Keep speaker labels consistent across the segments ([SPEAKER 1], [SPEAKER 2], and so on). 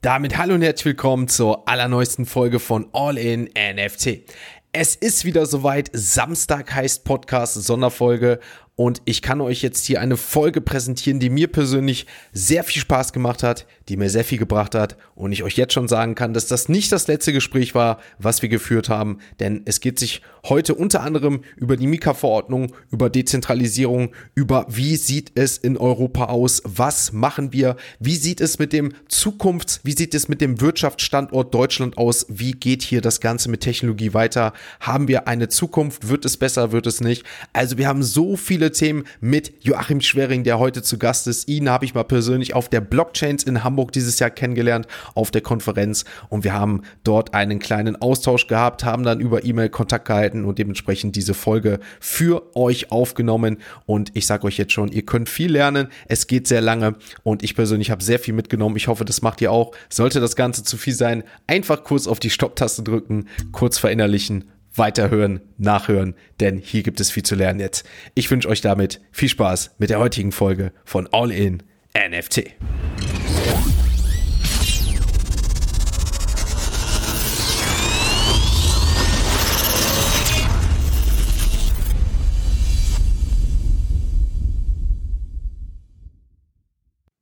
[SPEAKER 1] Damit hallo und herzlich willkommen zur allerneuesten Folge von All in NFT. Es ist wieder soweit. Samstag heißt Podcast Sonderfolge und ich kann euch jetzt hier eine Folge präsentieren, die mir persönlich sehr viel Spaß gemacht hat, die mir sehr viel gebracht hat und ich euch jetzt schon sagen kann, dass das nicht das letzte Gespräch war, was wir geführt haben, denn es geht sich heute unter anderem über die Mika-Verordnung, über Dezentralisierung, über wie sieht es in Europa aus, was machen wir, wie sieht es mit dem Zukunfts-, wie sieht es mit dem Wirtschaftsstandort Deutschland aus, wie geht hier das Ganze mit Technologie weiter, haben wir eine Zukunft, wird es besser, wird es nicht. Also wir haben so viele viele Themen mit Joachim Schwering, der heute zu Gast ist. Ihn habe ich mal persönlich auf der Blockchains in Hamburg dieses Jahr kennengelernt, auf der Konferenz. Und wir haben dort einen kleinen Austausch gehabt, haben dann über E-Mail Kontakt gehalten und dementsprechend diese Folge für euch aufgenommen. Und ich sage euch jetzt schon, ihr könnt viel lernen. Es geht sehr lange und ich persönlich habe sehr viel mitgenommen. Ich hoffe, das macht ihr auch. Sollte das Ganze zu viel sein, einfach kurz auf die Stopptaste drücken, kurz verinnerlichen weiterhören, nachhören, denn hier gibt es viel zu lernen jetzt. Ich wünsche euch damit viel Spaß mit der heutigen Folge von All In NFT.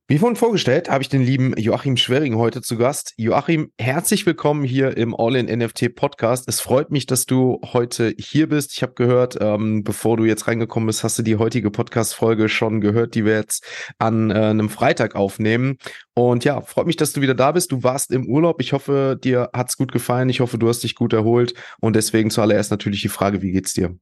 [SPEAKER 1] Wie vorhin vorgestellt, habe ich den lieben Joachim Schwering heute zu Gast. Joachim, herzlich willkommen hier im All-in-NFT Podcast. Es freut mich, dass du heute hier bist. Ich habe gehört, ähm, bevor du jetzt reingekommen bist, hast du die heutige Podcast-Folge schon gehört, die wir jetzt an äh, einem Freitag aufnehmen. Und ja, freut mich, dass du wieder da bist. Du warst im Urlaub. Ich hoffe, dir hat's gut gefallen. Ich hoffe, du hast dich gut erholt. Und deswegen zuallererst natürlich die Frage, wie geht's dir?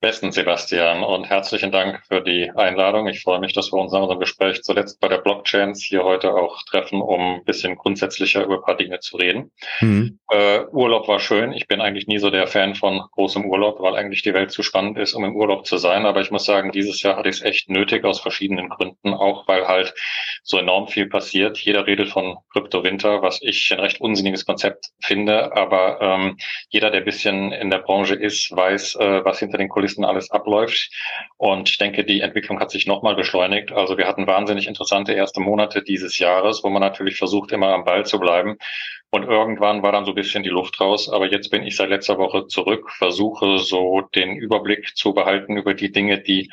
[SPEAKER 2] Besten Sebastian und herzlichen Dank für die Einladung. Ich freue mich, dass wir uns nach unserem Gespräch zuletzt bei der Blockchains hier heute auch treffen, um ein bisschen grundsätzlicher über ein paar Dinge zu reden. Mhm. Äh, Urlaub war schön. Ich bin eigentlich nie so der Fan von großem Urlaub, weil eigentlich die Welt zu spannend ist, um im Urlaub zu sein. Aber ich muss sagen, dieses Jahr hatte ich es echt nötig aus verschiedenen Gründen, auch weil halt so enorm viel passiert. Jeder redet von Kryptowinter, was ich ein recht unsinniges Konzept finde. Aber ähm, jeder, der ein bisschen in der Branche ist, weiß, äh, was hinter den Kulissen Kulissen alles abläuft. Und ich denke, die Entwicklung hat sich nochmal beschleunigt. Also wir hatten wahnsinnig interessante erste Monate dieses Jahres, wo man natürlich versucht, immer am Ball zu bleiben. Und irgendwann war dann so ein bisschen die Luft raus. Aber jetzt bin ich seit letzter Woche zurück, versuche so den Überblick zu behalten über die Dinge, die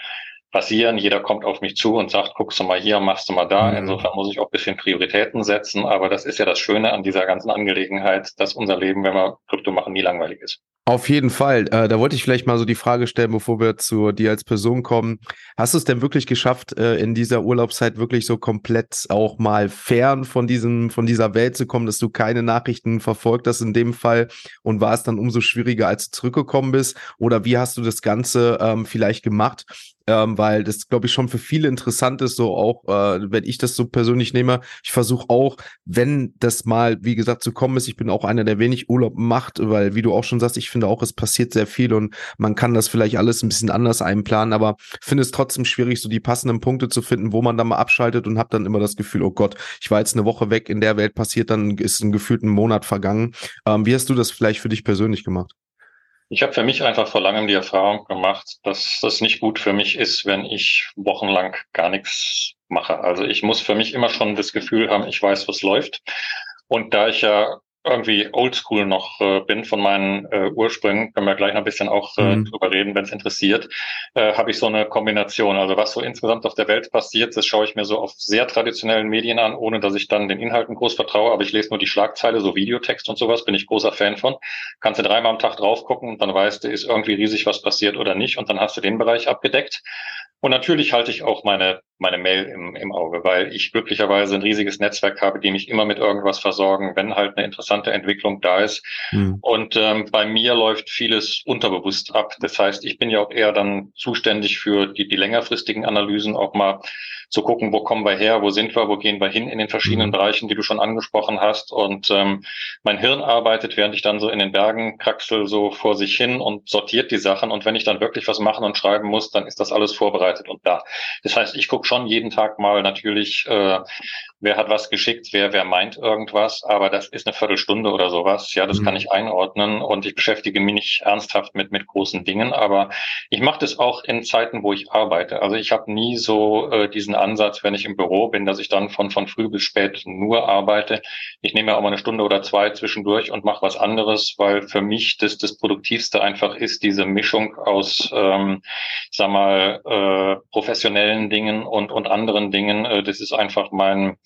[SPEAKER 2] passieren. Jeder kommt auf mich zu und sagt, guckst du mal hier, machst du mal da. Mhm. Insofern muss ich auch ein bisschen Prioritäten setzen. Aber das ist ja das Schöne an dieser ganzen Angelegenheit, dass unser Leben, wenn wir Krypto machen, nie langweilig ist.
[SPEAKER 1] Auf jeden Fall. Äh, da wollte ich vielleicht mal so die Frage stellen, bevor wir zu dir als Person kommen. Hast du es denn wirklich geschafft, äh, in dieser Urlaubszeit wirklich so komplett auch mal fern von diesem, von dieser Welt zu kommen, dass du keine Nachrichten verfolgt hast in dem Fall und war es dann umso schwieriger, als du zurückgekommen bist? Oder wie hast du das Ganze ähm, vielleicht gemacht? ähm, weil das, glaube ich, schon für viele interessant ist, so auch, äh, wenn ich das so persönlich nehme. Ich versuche auch, wenn das mal, wie gesagt, zu kommen ist, ich bin auch einer, der wenig Urlaub macht, weil, wie du auch schon sagst, ich finde auch, es passiert sehr viel und man kann das vielleicht alles ein bisschen anders einplanen, aber finde es trotzdem schwierig, so die passenden Punkte zu finden, wo man dann mal abschaltet und habe dann immer das Gefühl, oh Gott, ich war jetzt eine Woche weg, in der Welt passiert, dann ist ein gefühlten Monat vergangen. Ähm, wie hast du das vielleicht für dich persönlich gemacht?
[SPEAKER 2] Ich habe für mich einfach vor langem die Erfahrung gemacht, dass das nicht gut für mich ist, wenn ich wochenlang gar nichts mache. Also ich muss für mich immer schon das Gefühl haben, ich weiß, was läuft. Und da ich ja irgendwie oldschool noch äh, bin von meinen äh, Ursprüngen, können wir gleich noch ein bisschen auch äh, mhm. drüber reden, wenn es interessiert, äh, habe ich so eine Kombination. Also was so insgesamt auf der Welt passiert, das schaue ich mir so auf sehr traditionellen Medien an, ohne dass ich dann den Inhalten groß vertraue, aber ich lese nur die Schlagzeile, so Videotext und sowas, bin ich großer Fan von. Kannst du dreimal am Tag drauf gucken und dann weißt du, ist irgendwie riesig was passiert oder nicht und dann hast du den Bereich abgedeckt. Und natürlich halte ich auch meine, meine Mail im, im Auge, weil ich glücklicherweise ein riesiges Netzwerk habe, die mich immer mit irgendwas versorgen, wenn halt eine interessante Entwicklung da ist. Mhm. Und ähm, bei mir läuft vieles unterbewusst ab. Das heißt, ich bin ja auch eher dann zuständig für die, die längerfristigen Analysen, auch mal zu gucken, wo kommen wir her, wo sind wir, wo gehen wir hin in den verschiedenen mhm. Bereichen, die du schon angesprochen hast. Und ähm, mein Hirn arbeitet, während ich dann so in den Bergen kraxel, so vor sich hin und sortiert die Sachen. Und wenn ich dann wirklich was machen und schreiben muss, dann ist das alles vorbereitet und da. Das heißt, ich gucke schon jeden Tag mal natürlich, äh, wer hat was geschickt, wer, wer meint irgendwas, aber das ist eine Viertelstunde oder sowas. Ja, das mhm. kann ich einordnen und ich beschäftige mich nicht ernsthaft mit, mit großen Dingen, aber ich mache das auch in Zeiten, wo ich arbeite. Also ich habe nie so äh, diesen Ansatz, wenn ich im Büro bin, dass ich dann von, von früh bis spät nur arbeite. Ich nehme ja auch mal eine Stunde oder zwei zwischendurch und mache was anderes, weil für mich das, das Produktivste einfach ist, diese Mischung aus, ähm, sag mal, äh, professionellen Dingen und, und anderen Dingen. Äh, das ist einfach mein,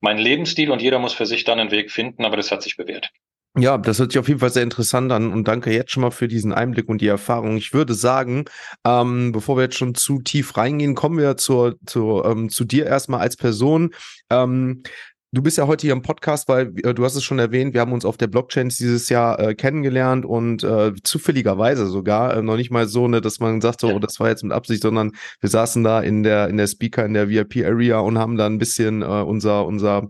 [SPEAKER 2] mein Lebensstil und jeder muss für sich dann einen Weg finden, aber das hat sich bewährt.
[SPEAKER 1] Ja, das hört sich auf jeden Fall sehr interessant an und danke jetzt schon mal für diesen Einblick und die Erfahrung. Ich würde sagen, ähm, bevor wir jetzt schon zu tief reingehen, kommen wir zur, zur, ähm, zu dir erstmal als Person. Ähm, Du bist ja heute hier im Podcast, weil äh, du hast es schon erwähnt, wir haben uns auf der Blockchain dieses Jahr äh, kennengelernt und äh, zufälligerweise sogar, äh, noch nicht mal so, ne, dass man sagt, so, oh, das war jetzt mit Absicht, sondern wir saßen da in der, in der Speaker, in der VIP-Area und haben da ein bisschen äh, unser, unser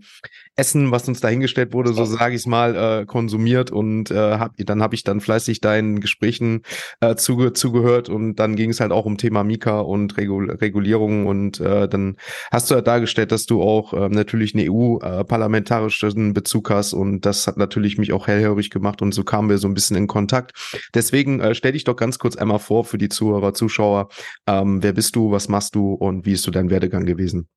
[SPEAKER 1] Essen, was uns dahingestellt wurde, so sage ich es mal, äh, konsumiert und hab, dann habe ich dann fleißig deinen Gesprächen zuge zugehört und dann ging es halt auch um Thema Mika und Regul Regulierung und dann hast du halt dargestellt, dass du auch äh, natürlich einen EU-parlamentarischen Bezug hast und das hat natürlich mich auch hellhörig gemacht und so kamen wir so ein bisschen in Kontakt. Deswegen äh, stell dich doch ganz kurz einmal vor für die Zuhörer, Zuschauer, ähm, wer bist du, was machst du und wie ist du dein Werdegang gewesen?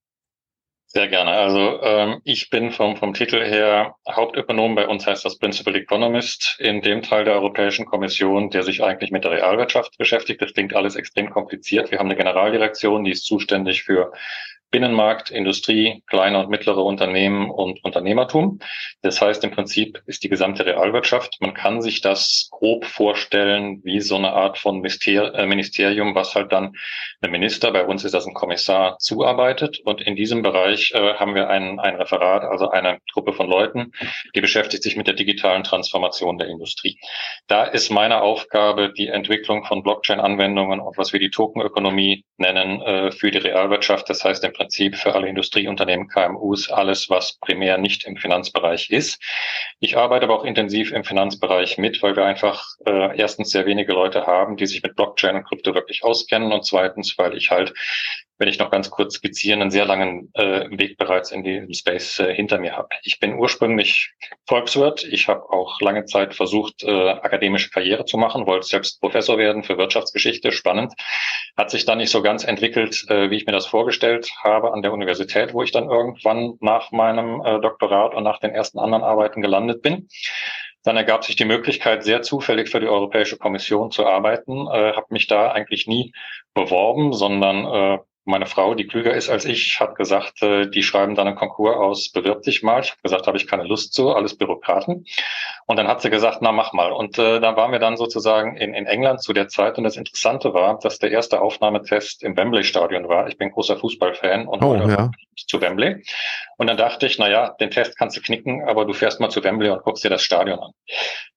[SPEAKER 2] Sehr gerne. Also ähm, ich bin vom, vom Titel her Hauptökonom, bei uns heißt das Principal Economist, in dem Teil der Europäischen Kommission, der sich eigentlich mit der Realwirtschaft beschäftigt. Das klingt alles extrem kompliziert. Wir haben eine Generaldirektion, die ist zuständig für Binnenmarkt, Industrie, kleine und mittlere Unternehmen und Unternehmertum. Das heißt, im Prinzip ist die gesamte Realwirtschaft. Man kann sich das grob vorstellen wie so eine Art von äh, Ministerium, was halt dann ein Minister, bei uns ist das ein Kommissar, zuarbeitet. Und in diesem Bereich äh, haben wir ein, ein Referat, also eine Gruppe von Leuten, die beschäftigt sich mit der digitalen Transformation der Industrie. Da ist meine Aufgabe die Entwicklung von Blockchain-Anwendungen und was wir die Tokenökonomie nennen äh, für die Realwirtschaft. Das heißt im Prinzip für alle Industrieunternehmen, KMUs, alles, was primär nicht im Finanzbereich ist. Ich arbeite aber auch intensiv im Finanzbereich mit, weil wir einfach äh, erstens sehr wenige Leute haben, die sich mit Blockchain und Krypto wirklich auskennen und zweitens, weil ich halt wenn ich noch ganz kurz skizzieren, einen sehr langen äh, Weg bereits in diesem Space äh, hinter mir habe. Ich bin ursprünglich Volkswirt. Ich habe auch lange Zeit versucht, äh, akademische Karriere zu machen, wollte selbst Professor werden für Wirtschaftsgeschichte, spannend. Hat sich dann nicht so ganz entwickelt, äh, wie ich mir das vorgestellt habe an der Universität, wo ich dann irgendwann nach meinem äh, Doktorat und nach den ersten anderen Arbeiten gelandet bin. Dann ergab sich die Möglichkeit, sehr zufällig für die Europäische Kommission zu arbeiten. Äh, habe mich da eigentlich nie beworben, sondern äh, meine Frau, die klüger ist als ich, hat gesagt, äh, die schreiben dann einen Konkurs aus, bewirb dich mal. Ich habe gesagt, habe ich keine Lust zu, alles Bürokraten. Und dann hat sie gesagt, na mach mal. Und äh, da waren wir dann sozusagen in, in England zu der Zeit. Und das Interessante war, dass der erste Aufnahmetest im Wembley-Stadion war. Ich bin großer Fußballfan und oh, ja. Zu Wembley. Und dann dachte ich, na ja, den Test kannst du knicken, aber du fährst mal zu Wembley und guckst dir das Stadion an.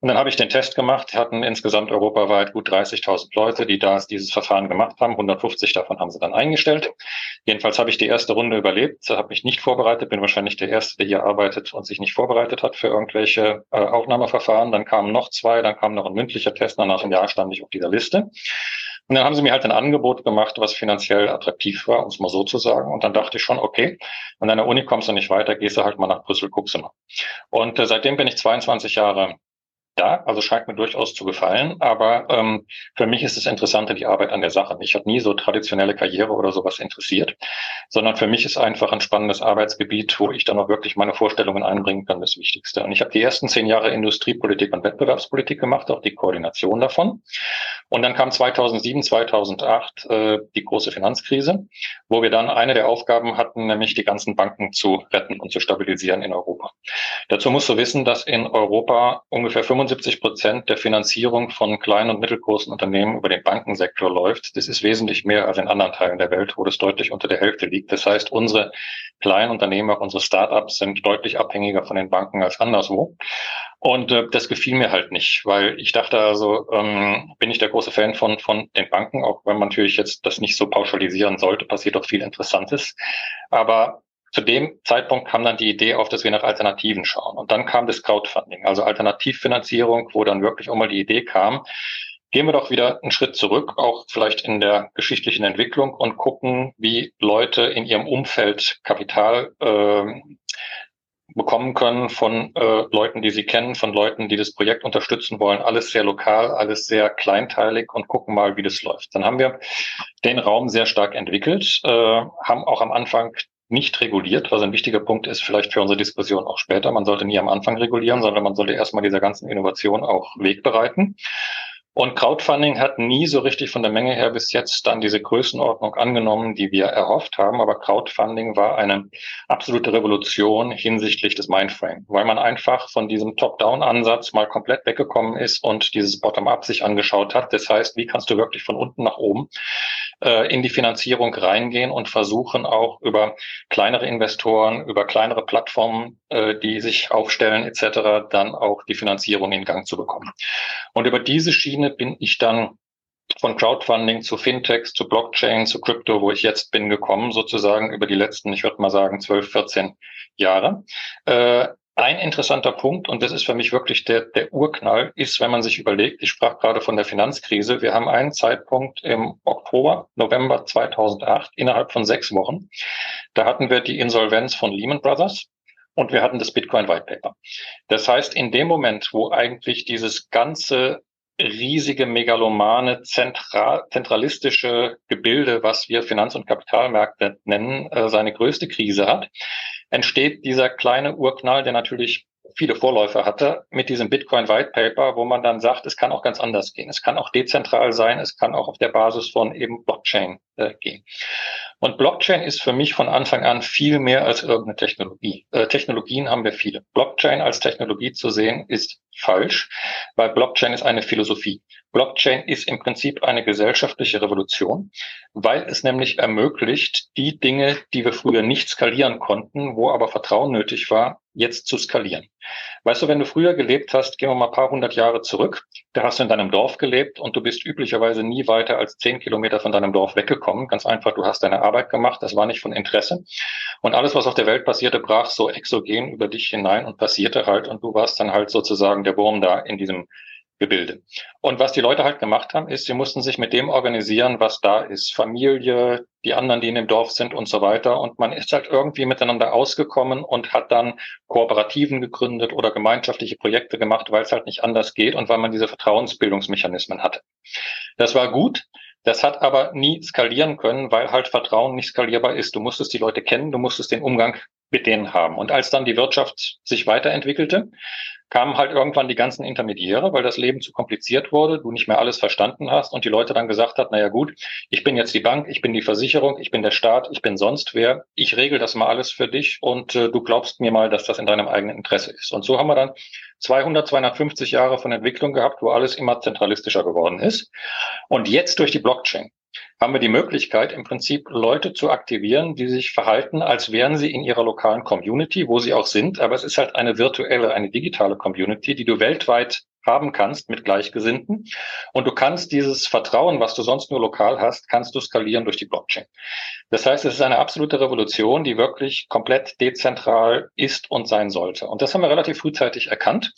[SPEAKER 2] Und dann habe ich den Test gemacht, hatten insgesamt europaweit gut 30.000 Leute, die da dieses Verfahren gemacht haben. 150 davon haben sie dann eingestellt. Jedenfalls habe ich die erste Runde überlebt, habe mich nicht vorbereitet, bin wahrscheinlich der Erste, der hier arbeitet und sich nicht vorbereitet hat für irgendwelche äh, Aufnahmeverfahren. Dann kamen noch zwei, dann kam noch ein mündlicher Test, nach einem Jahr stand ich auf dieser Liste. Und dann haben sie mir halt ein Angebot gemacht, was finanziell attraktiv war, um es mal so zu sagen. Und dann dachte ich schon, okay, an deiner Uni kommst du nicht weiter, gehst du halt mal nach Brüssel, guckst du mal. Und äh, seitdem bin ich 22 Jahre ja, also scheint mir durchaus zu gefallen. Aber ähm, für mich ist das Interessante die Arbeit an der Sache. Mich hat nie so traditionelle Karriere oder sowas interessiert, sondern für mich ist einfach ein spannendes Arbeitsgebiet, wo ich dann auch wirklich meine Vorstellungen einbringen kann, das Wichtigste. Und ich habe die ersten zehn Jahre Industriepolitik und Wettbewerbspolitik gemacht, auch die Koordination davon. Und dann kam 2007, 2008 äh, die große Finanzkrise, wo wir dann eine der Aufgaben hatten, nämlich die ganzen Banken zu retten und zu stabilisieren in Europa. Dazu musst du wissen, dass in Europa ungefähr 75 Prozent der Finanzierung von kleinen und mittelgroßen Unternehmen über den Bankensektor läuft. Das ist wesentlich mehr als in anderen Teilen der Welt, wo das deutlich unter der Hälfte liegt. Das heißt, unsere kleinen Unternehmer, unsere Startups sind deutlich abhängiger von den Banken als anderswo. Und äh, das gefiel mir halt nicht, weil ich dachte also, ähm, bin ich der große Fan von, von den Banken, auch wenn man natürlich jetzt das nicht so pauschalisieren sollte, passiert auch viel Interessantes. Aber zu dem Zeitpunkt kam dann die Idee auf, dass wir nach Alternativen schauen. Und dann kam das Crowdfunding, also Alternativfinanzierung, wo dann wirklich auch mal die Idee kam, gehen wir doch wieder einen Schritt zurück, auch vielleicht in der geschichtlichen Entwicklung und gucken, wie Leute in ihrem Umfeld Kapital äh, bekommen können von äh, Leuten, die sie kennen, von Leuten, die das Projekt unterstützen wollen. Alles sehr lokal, alles sehr kleinteilig und gucken mal, wie das läuft. Dann haben wir den Raum sehr stark entwickelt, äh, haben auch am Anfang nicht reguliert, was ein wichtiger Punkt ist, vielleicht für unsere Diskussion auch später. Man sollte nie am Anfang regulieren, sondern man sollte erstmal dieser ganzen Innovation auch Weg bereiten. Und Crowdfunding hat nie so richtig von der Menge her bis jetzt dann diese Größenordnung angenommen, die wir erhofft haben. Aber Crowdfunding war eine absolute Revolution hinsichtlich des Mindframe, weil man einfach von diesem Top-Down-Ansatz mal komplett weggekommen ist und dieses Bottom-up sich angeschaut hat. Das heißt, wie kannst du wirklich von unten nach oben äh, in die Finanzierung reingehen und versuchen auch über kleinere Investoren, über kleinere Plattformen, äh, die sich aufstellen etc., dann auch die Finanzierung in Gang zu bekommen. Und über diese Schiene Schiene bin ich dann von Crowdfunding zu Fintechs, zu Blockchain, zu Crypto, wo ich jetzt bin gekommen, sozusagen über die letzten, ich würde mal sagen, 12, 14 Jahre. Äh, ein interessanter Punkt, und das ist für mich wirklich der, der Urknall, ist, wenn man sich überlegt, ich sprach gerade von der Finanzkrise, wir haben einen Zeitpunkt im Oktober, November 2008, innerhalb von sechs Wochen, da hatten wir die Insolvenz von Lehman Brothers, und wir hatten das Bitcoin White Paper. Das heißt, in dem Moment, wo eigentlich dieses ganze riesige, megalomane, zentral, zentralistische Gebilde, was wir Finanz- und Kapitalmärkte nennen, äh, seine größte Krise hat, entsteht dieser kleine Urknall, der natürlich viele Vorläufer hatte, mit diesem Bitcoin White Paper, wo man dann sagt, es kann auch ganz anders gehen. Es kann auch dezentral sein, es kann auch auf der Basis von eben Blockchain äh, gehen. Und Blockchain ist für mich von Anfang an viel mehr als irgendeine Technologie. Äh, Technologien haben wir viele. Blockchain als Technologie zu sehen ist falsch, weil Blockchain ist eine Philosophie. Blockchain ist im Prinzip eine gesellschaftliche Revolution, weil es nämlich ermöglicht, die Dinge, die wir früher nicht skalieren konnten, wo aber Vertrauen nötig war, jetzt zu skalieren. Weißt du, wenn du früher gelebt hast, gehen wir mal ein paar hundert Jahre zurück, da hast du in deinem Dorf gelebt und du bist üblicherweise nie weiter als zehn Kilometer von deinem Dorf weggekommen. Ganz einfach, du hast deine Arbeit gemacht, das war nicht von Interesse. Und alles, was auf der Welt passierte, brach so exogen über dich hinein und passierte halt und du warst dann halt sozusagen der Wurm da in diesem Gebilde. Und was die Leute halt gemacht haben, ist, sie mussten sich mit dem organisieren, was da ist. Familie, die anderen, die in dem Dorf sind und so weiter. Und man ist halt irgendwie miteinander ausgekommen und hat dann Kooperativen gegründet oder gemeinschaftliche Projekte gemacht, weil es halt nicht anders geht und weil man diese Vertrauensbildungsmechanismen hatte. Das war gut. Das hat aber nie skalieren können, weil halt Vertrauen nicht skalierbar ist. Du musstest die Leute kennen, du musstest den Umgang mit denen haben. Und als dann die Wirtschaft sich weiterentwickelte, kamen halt irgendwann die ganzen Intermediäre, weil das Leben zu kompliziert wurde, du nicht mehr alles verstanden hast und die Leute dann gesagt hat, naja gut, ich bin jetzt die Bank, ich bin die Versicherung, ich bin der Staat, ich bin sonst wer, ich regel das mal alles für dich und äh, du glaubst mir mal, dass das in deinem eigenen Interesse ist. Und so haben wir dann 200, 250 Jahre von Entwicklung gehabt, wo alles immer zentralistischer geworden ist. Und jetzt durch die Blockchain haben wir die Möglichkeit, im Prinzip Leute zu aktivieren, die sich verhalten, als wären sie in ihrer lokalen Community, wo sie auch sind. Aber es ist halt eine virtuelle, eine digitale Community, die du weltweit haben kannst mit Gleichgesinnten. Und du kannst dieses Vertrauen, was du sonst nur lokal hast, kannst du skalieren durch die Blockchain. Das heißt, es ist eine absolute Revolution, die wirklich komplett dezentral ist und sein sollte. Und das haben wir relativ frühzeitig erkannt.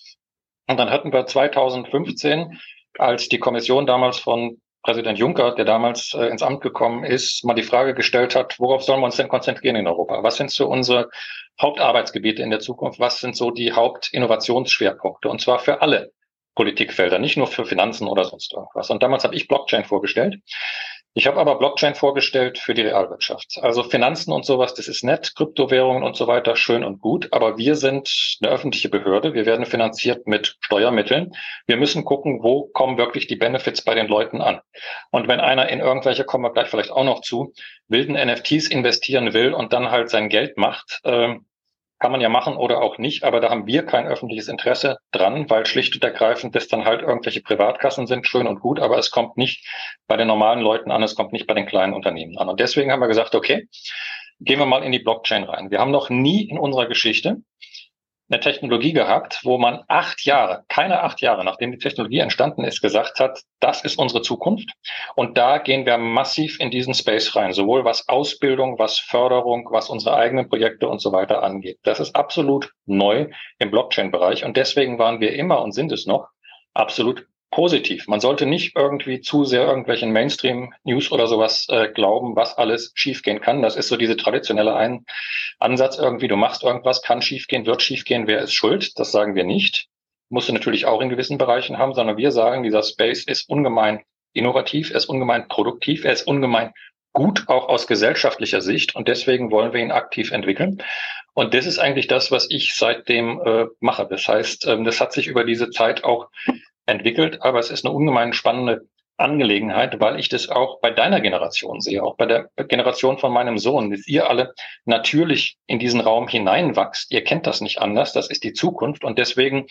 [SPEAKER 2] Und dann hatten wir 2015 als die Kommission damals von Präsident Juncker, der damals äh, ins Amt gekommen ist, mal die Frage gestellt hat, worauf sollen wir uns denn konzentrieren in Europa? Was sind so unsere Hauptarbeitsgebiete in der Zukunft? Was sind so die Hauptinnovationsschwerpunkte? Und zwar für alle Politikfelder, nicht nur für Finanzen oder sonst irgendwas. Und damals habe ich Blockchain vorgestellt. Ich habe aber Blockchain vorgestellt für die Realwirtschaft. Also Finanzen und sowas, das ist nett, Kryptowährungen und so weiter, schön und gut. Aber wir sind eine öffentliche Behörde. Wir werden finanziert mit Steuermitteln. Wir müssen gucken, wo kommen wirklich die Benefits bei den Leuten an. Und wenn einer in irgendwelche, kommen wir gleich vielleicht auch noch zu, wilden NFTs investieren will und dann halt sein Geld macht, äh, kann man ja machen oder auch nicht, aber da haben wir kein öffentliches Interesse dran, weil schlicht und ergreifend das dann halt irgendwelche Privatkassen sind, schön und gut, aber es kommt nicht bei den normalen Leuten an, es kommt nicht bei den kleinen Unternehmen an. Und deswegen haben wir gesagt, okay, gehen wir mal in die Blockchain rein. Wir haben noch nie in unserer Geschichte eine Technologie gehabt, wo man acht Jahre, keine acht Jahre, nachdem die Technologie entstanden ist, gesagt hat, das ist unsere Zukunft. Und da gehen wir massiv in diesen Space rein, sowohl was Ausbildung, was Förderung, was unsere eigenen Projekte und so weiter angeht. Das ist absolut neu im Blockchain-Bereich. Und deswegen waren wir immer und sind es noch absolut positiv. Man sollte nicht irgendwie zu sehr irgendwelchen Mainstream-News oder sowas äh, glauben, was alles schiefgehen kann. Das ist so diese traditionelle Ein Ansatz irgendwie, du machst irgendwas, kann schiefgehen, wird schiefgehen, wer ist schuld? Das sagen wir nicht. Musst du natürlich auch in gewissen Bereichen haben, sondern wir sagen, dieser Space ist ungemein innovativ, er ist ungemein produktiv, er ist ungemein gut, auch aus gesellschaftlicher Sicht. Und deswegen wollen wir ihn aktiv entwickeln. Und das ist eigentlich das, was ich seitdem äh, mache. Das heißt, ähm, das hat sich über diese Zeit auch entwickelt, aber es ist eine ungemein spannende Angelegenheit, weil ich das auch bei deiner Generation sehe, auch bei der Generation von meinem Sohn, dass ihr alle natürlich in diesen Raum hineinwachst. Ihr kennt das nicht anders, das ist die Zukunft und deswegen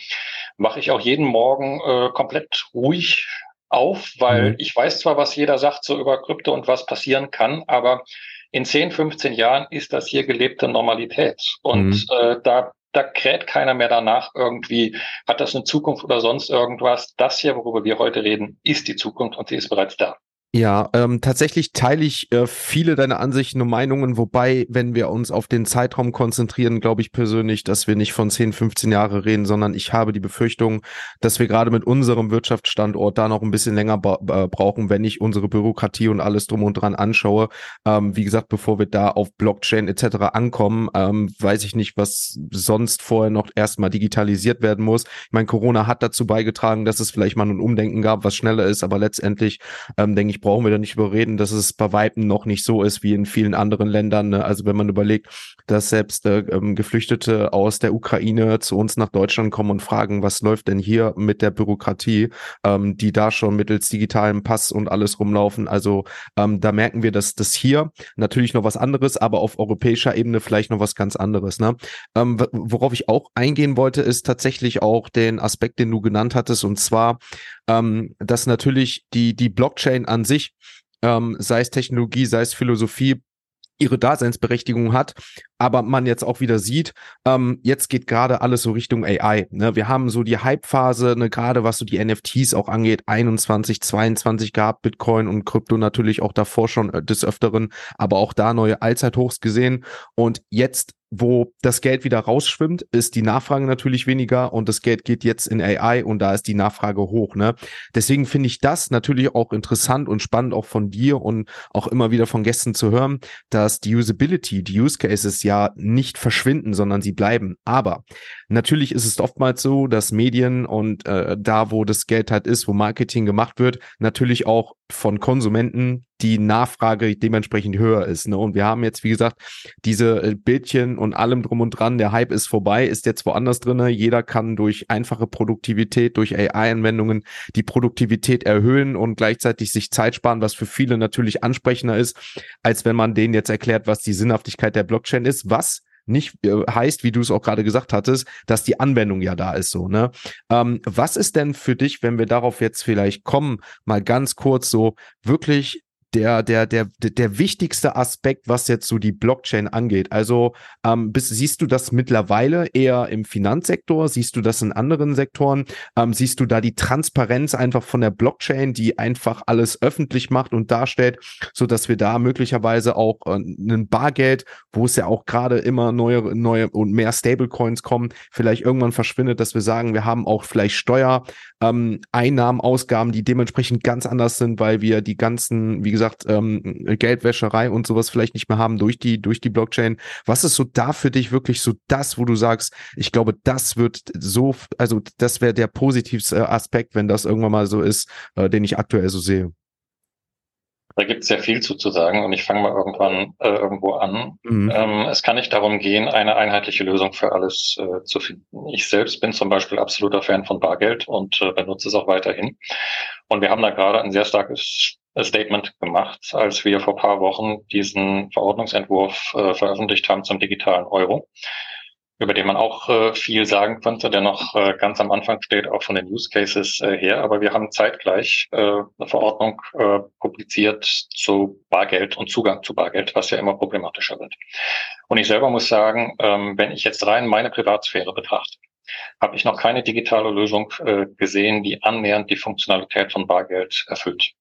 [SPEAKER 2] wache ich auch jeden Morgen äh, komplett ruhig auf, weil mhm. ich weiß zwar, was jeder sagt so über Krypto und was passieren kann, aber in 10, 15 Jahren ist das hier gelebte Normalität. Und mhm. äh, da da kräht keiner mehr danach irgendwie, hat das eine Zukunft oder sonst irgendwas. Das hier, worüber wir heute reden, ist die Zukunft und sie ist bereits da.
[SPEAKER 1] Ja, ähm, tatsächlich teile ich äh, viele deiner Ansichten und Meinungen, wobei, wenn wir uns auf den Zeitraum konzentrieren, glaube ich persönlich, dass wir nicht von 10, 15 Jahre reden, sondern ich habe die Befürchtung, dass wir gerade mit unserem Wirtschaftsstandort da noch ein bisschen länger äh, brauchen, wenn ich unsere Bürokratie und alles drum und dran anschaue. Ähm, wie gesagt, bevor wir da auf Blockchain etc. ankommen, ähm, weiß ich nicht, was sonst vorher noch erstmal digitalisiert werden muss. Ich meine, Corona hat dazu beigetragen, dass es vielleicht mal ein Umdenken gab, was schneller ist, aber letztendlich ähm, denke ich, eigentlich brauchen wir da nicht überreden, dass es bei Weitem noch nicht so ist wie in vielen anderen Ländern. Ne? Also wenn man überlegt, dass selbst äh, ähm, Geflüchtete aus der Ukraine zu uns nach Deutschland kommen und fragen, was läuft denn hier mit der Bürokratie, ähm, die da schon mittels digitalem Pass und alles rumlaufen. Also ähm, da merken wir, dass das hier natürlich noch was anderes, aber auf europäischer Ebene vielleicht noch was ganz anderes. Ne? Ähm, worauf ich auch eingehen wollte, ist tatsächlich auch den Aspekt, den du genannt hattest, und zwar, ähm, dass natürlich die, die Blockchain an sich, ähm, sei es Technologie, sei es Philosophie, ihre Daseinsberechtigung hat, aber man jetzt auch wieder sieht, ähm, jetzt geht gerade alles so Richtung AI. Ne? Wir haben so die Hype-Phase, ne, gerade was so die NFTs auch angeht, 21, 22 gab Bitcoin und Krypto natürlich auch davor schon äh, des Öfteren, aber auch da neue Allzeithochs gesehen und jetzt wo das Geld wieder rausschwimmt, ist die Nachfrage natürlich weniger und das Geld geht jetzt in AI und da ist die Nachfrage hoch. Ne? Deswegen finde ich das natürlich auch interessant und spannend auch von dir und auch immer wieder von Gästen zu hören, dass die Usability, die Use Cases ja nicht verschwinden, sondern sie bleiben. Aber natürlich ist es oftmals so, dass Medien und äh, da, wo das Geld halt ist, wo Marketing gemacht wird, natürlich auch von Konsumenten die Nachfrage dementsprechend höher ist. Ne? Und wir haben jetzt, wie gesagt, diese äh, Bildchen und allem drum und dran. Der Hype ist vorbei, ist jetzt woanders drinne. Jeder kann durch einfache Produktivität, durch AI-Anwendungen die Produktivität erhöhen und gleichzeitig sich Zeit sparen, was für viele natürlich ansprechender ist, als wenn man denen jetzt erklärt, was die Sinnhaftigkeit der Blockchain ist, was nicht äh, heißt, wie du es auch gerade gesagt hattest, dass die Anwendung ja da ist so, ne? Ähm, was ist denn für dich, wenn wir darauf jetzt vielleicht kommen, mal ganz kurz so wirklich der, der, der, der wichtigste Aspekt, was jetzt so die Blockchain angeht. Also ähm, bist, siehst du das mittlerweile eher im Finanzsektor? Siehst du das in anderen Sektoren? Ähm, siehst du da die Transparenz einfach von der Blockchain, die einfach alles öffentlich macht und darstellt, so dass wir da möglicherweise auch äh, ein Bargeld, wo es ja auch gerade immer neue, neue und mehr Stablecoins kommen, vielleicht irgendwann verschwindet, dass wir sagen, wir haben auch vielleicht Steuer, ähm, Einnahmen, Ausgaben, die dementsprechend ganz anders sind, weil wir die ganzen, wie gesagt, ähm, Geldwäscherei und sowas vielleicht nicht mehr haben durch die, durch die Blockchain. Was ist so da für dich wirklich so das, wo du sagst, ich glaube, das wird so, also das wäre der positivste Aspekt, wenn das irgendwann mal so ist, äh, den ich aktuell so sehe?
[SPEAKER 2] Da gibt es sehr viel zu, zu sagen und ich fange mal irgendwann äh, irgendwo an. Mhm. Ähm, es kann nicht darum gehen, eine einheitliche Lösung für alles äh, zu finden. Ich selbst bin zum Beispiel absoluter Fan von Bargeld und äh, benutze es auch weiterhin. Und wir haben da gerade ein sehr starkes Statement gemacht, als wir vor paar Wochen diesen Verordnungsentwurf äh, veröffentlicht haben zum digitalen Euro über den man auch äh, viel sagen könnte, der noch äh, ganz am Anfang steht, auch von den Use Cases äh, her. Aber wir haben zeitgleich äh, eine Verordnung äh, publiziert zu Bargeld und Zugang zu Bargeld, was ja immer problematischer wird. Und ich selber muss sagen, ähm, wenn ich jetzt rein meine Privatsphäre betrachte, habe ich noch keine digitale Lösung äh, gesehen, die annähernd die Funktionalität von Bargeld erfüllt.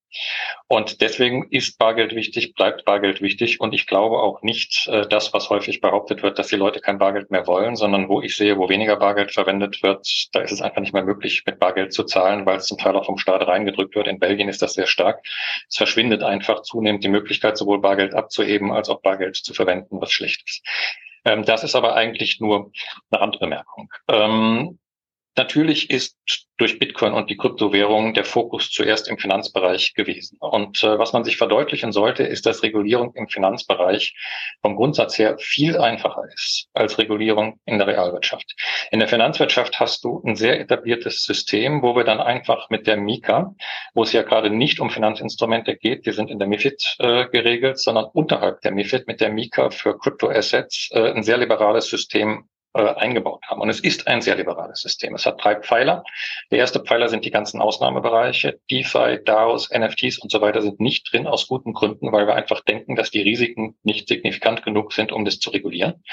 [SPEAKER 2] Und deswegen ist Bargeld wichtig, bleibt Bargeld wichtig. Und ich glaube auch nicht äh, das, was häufig behauptet wird, dass die Leute kein Bargeld mehr wollen, sondern wo ich sehe, wo weniger Bargeld verwendet wird, da ist es einfach nicht mehr möglich, mit Bargeld zu zahlen, weil es zum Teil auch vom Staat reingedrückt wird. In Belgien ist das sehr stark. Es verschwindet einfach zunehmend die Möglichkeit, sowohl Bargeld abzuheben als auch Bargeld zu verwenden, was schlecht ist. Ähm, das ist aber eigentlich nur eine Randbemerkung. Natürlich ist durch Bitcoin und die Kryptowährungen der Fokus zuerst im Finanzbereich gewesen. Und äh, was man sich verdeutlichen sollte, ist, dass Regulierung im Finanzbereich vom Grundsatz her viel einfacher ist als Regulierung in der Realwirtschaft. In der Finanzwirtschaft hast du ein sehr etabliertes System, wo wir dann einfach mit der Mika, wo es ja gerade nicht um Finanzinstrumente geht, die sind in der MIFID äh, geregelt, sondern unterhalb der MIFID mit der Mika für Crypto-Assets äh, ein sehr liberales System äh, eingebaut haben. Und es ist ein sehr liberales System. Es hat drei Pfeiler. Der erste Pfeiler sind die ganzen Ausnahmebereiche. DeFi, DAOs, NFTs und so weiter sind nicht drin aus guten Gründen, weil wir einfach denken, dass die Risiken nicht signifikant genug sind, um das zu regulieren.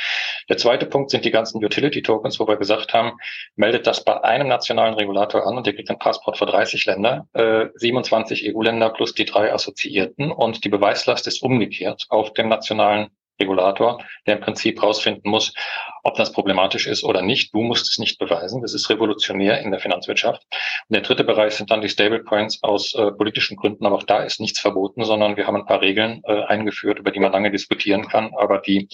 [SPEAKER 2] Der zweite Punkt sind die ganzen Utility Tokens, wo wir gesagt haben, meldet das bei einem nationalen Regulator an und der kriegt ein Passport für 30 Länder, äh, 27 EU-Länder plus die drei Assoziierten und die Beweislast ist umgekehrt auf dem nationalen Regulator, der im Prinzip herausfinden muss, ob das problematisch ist oder nicht. Du musst es nicht beweisen. Das ist revolutionär in der Finanzwirtschaft. Und der dritte Bereich sind dann die Stablecoins aus äh, politischen Gründen. Aber auch da ist nichts verboten, sondern wir haben ein paar Regeln äh, eingeführt, über die man lange diskutieren kann, aber die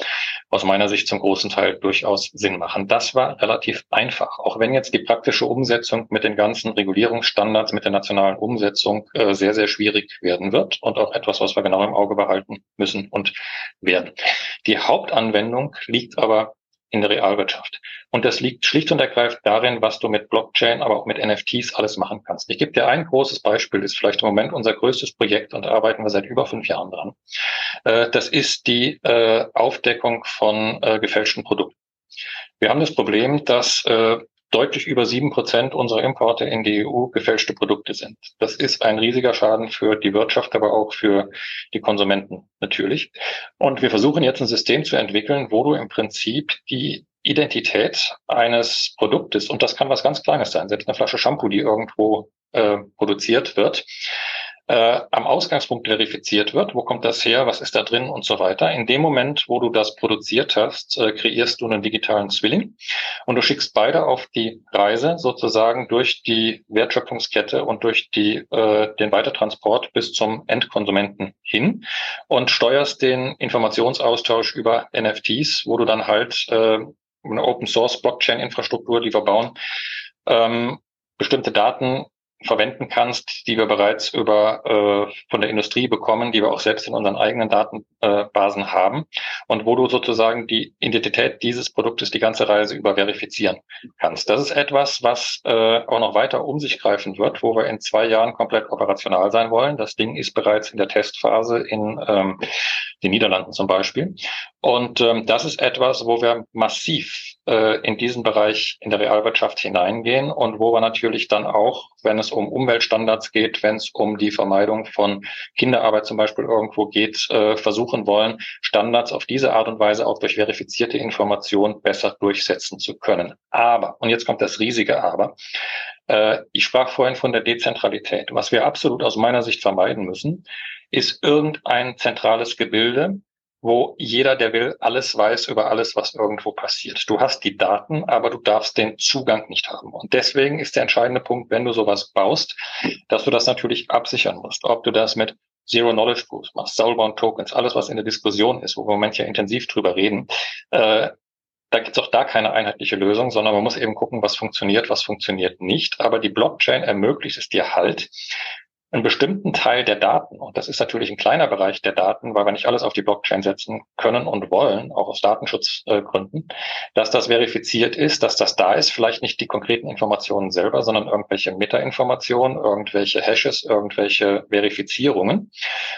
[SPEAKER 2] aus meiner Sicht zum großen Teil durchaus Sinn machen. Das war relativ einfach. Auch wenn jetzt die praktische Umsetzung mit den ganzen Regulierungsstandards, mit der nationalen Umsetzung äh, sehr, sehr schwierig werden wird und auch etwas, was wir genau im Auge behalten müssen und werden. Die Hauptanwendung liegt aber in der Realwirtschaft. Und das liegt schlicht und ergreifend darin, was du mit Blockchain, aber auch mit NFTs alles machen kannst. Ich gebe dir ein großes Beispiel, das ist vielleicht im Moment unser größtes Projekt und da arbeiten wir seit über fünf Jahren dran. Äh, das ist die äh, Aufdeckung von äh, gefälschten Produkten. Wir haben das Problem, dass deutlich über sieben Prozent unserer Importe in die EU gefälschte Produkte sind. Das ist ein riesiger Schaden für die Wirtschaft, aber auch für die Konsumenten natürlich. Und wir versuchen jetzt ein System zu entwickeln, wo du im Prinzip die Identität eines Produktes, und das kann was ganz Kleines sein, selbst eine Flasche Shampoo, die irgendwo äh, produziert wird, äh, am Ausgangspunkt verifiziert wird. Wo kommt das her? Was ist da drin und so weiter? In dem Moment, wo du das produziert hast, äh, kreierst du einen digitalen Zwilling und du schickst beide auf die Reise sozusagen durch die Wertschöpfungskette und durch die, äh, den Weitertransport bis zum Endkonsumenten hin und steuerst den Informationsaustausch über NFTs, wo du dann halt äh, eine Open Source Blockchain Infrastruktur, die wir bauen, ähm, bestimmte Daten verwenden kannst, die wir bereits über äh, von der Industrie bekommen, die wir auch selbst in unseren eigenen Datenbasen äh, haben und wo du sozusagen die Identität dieses Produktes die ganze Reise über verifizieren kannst. Das ist etwas, was äh, auch noch weiter um sich greifen wird, wo wir in zwei Jahren komplett operational sein wollen. Das Ding ist bereits in der Testphase in ähm, den Niederlanden zum Beispiel. Und ähm, das ist etwas, wo wir massiv äh, in diesen Bereich in der Realwirtschaft hineingehen und wo wir natürlich dann auch, wenn es um Umweltstandards geht, wenn es um die Vermeidung von Kinderarbeit zum Beispiel irgendwo geht, äh, versuchen wollen, Standards auf diese Art und Weise auch durch verifizierte Information besser durchsetzen zu können. Aber, und jetzt kommt das riesige Aber, äh, ich sprach vorhin von der Dezentralität. Was wir absolut aus meiner Sicht vermeiden müssen, ist irgendein zentrales Gebilde, wo jeder, der will, alles weiß über alles, was irgendwo passiert. Du hast die Daten, aber du darfst den Zugang nicht haben. Und deswegen ist der entscheidende Punkt, wenn du sowas baust, dass du das natürlich absichern musst. Ob du das mit Zero Knowledge Proofs machst, Soulbound Tokens, alles, was in der Diskussion ist, wo wir im Moment ja intensiv drüber reden, äh, da gibt es auch da keine einheitliche Lösung, sondern man muss eben gucken, was funktioniert, was funktioniert nicht. Aber die Blockchain ermöglicht es dir halt, einen bestimmten Teil der Daten, und das ist natürlich ein kleiner Bereich der Daten, weil wir nicht alles auf die Blockchain setzen können und wollen, auch aus Datenschutzgründen, dass das verifiziert ist, dass das da ist, vielleicht nicht die konkreten Informationen selber, sondern irgendwelche Meta-Informationen, irgendwelche Hashes, irgendwelche Verifizierungen.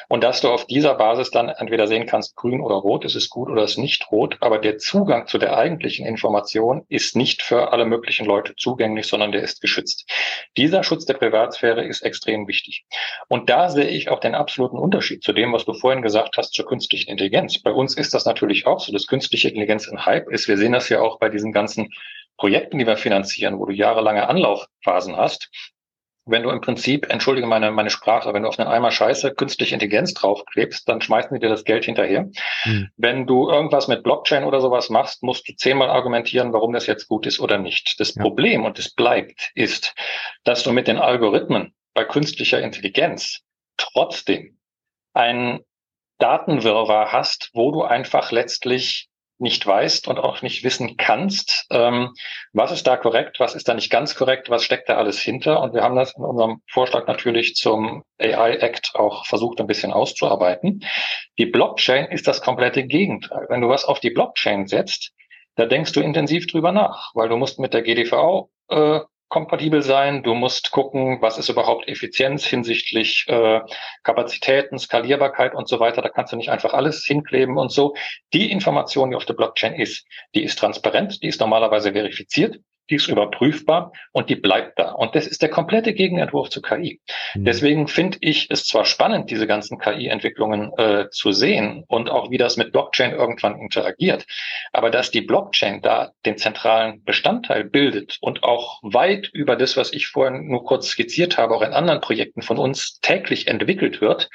[SPEAKER 2] Und dass du auf dieser Basis dann entweder sehen kannst, grün oder rot, ist es gut oder ist nicht rot, aber der Zugang zu der eigentlichen Information ist nicht für alle möglichen Leute zugänglich, sondern der ist geschützt. Dieser Schutz der Privatsphäre ist extrem wichtig. Und da sehe ich auch den absoluten Unterschied zu dem, was du vorhin gesagt hast zur künstlichen Intelligenz. Bei uns ist das natürlich auch so, dass künstliche Intelligenz ein Hype ist. Wir sehen das ja auch bei diesen ganzen Projekten, die wir finanzieren, wo du jahrelange Anlaufphasen hast, wenn du im Prinzip, entschuldige meine, meine Sprache, wenn du auf einen Eimer Scheiße künstliche Intelligenz draufklebst, dann schmeißen die dir das Geld hinterher. Hm. Wenn du irgendwas mit Blockchain oder sowas machst, musst du zehnmal argumentieren, warum das jetzt gut ist oder nicht. Das ja. Problem, und es bleibt, ist, dass du mit den Algorithmen bei künstlicher Intelligenz trotzdem ein Datenwirrwarr hast, wo du einfach letztlich nicht weißt und auch nicht wissen kannst, ähm, was ist da korrekt, was ist da nicht ganz korrekt, was steckt da alles hinter. Und wir haben das in unserem Vorschlag natürlich zum AI Act auch versucht, ein bisschen auszuarbeiten. Die Blockchain ist das komplette Gegenteil. Wenn du was auf die Blockchain setzt, da denkst du intensiv drüber nach, weil du musst mit der GDVO äh, kompatibel sein. Du musst gucken, was ist überhaupt Effizienz hinsichtlich äh, Kapazitäten, Skalierbarkeit und so weiter. Da kannst du nicht einfach alles hinkleben und so. Die Information, die auf der Blockchain ist, die ist transparent, die ist normalerweise verifiziert die ist überprüfbar und die bleibt da. Und das ist der komplette Gegenentwurf zu KI. Mhm. Deswegen finde ich es zwar spannend, diese ganzen KI-Entwicklungen äh, zu sehen und auch wie das mit Blockchain irgendwann interagiert, aber dass die Blockchain da den zentralen Bestandteil bildet und auch weit über das, was ich vorhin nur kurz skizziert habe, auch in anderen Projekten von uns täglich entwickelt wird,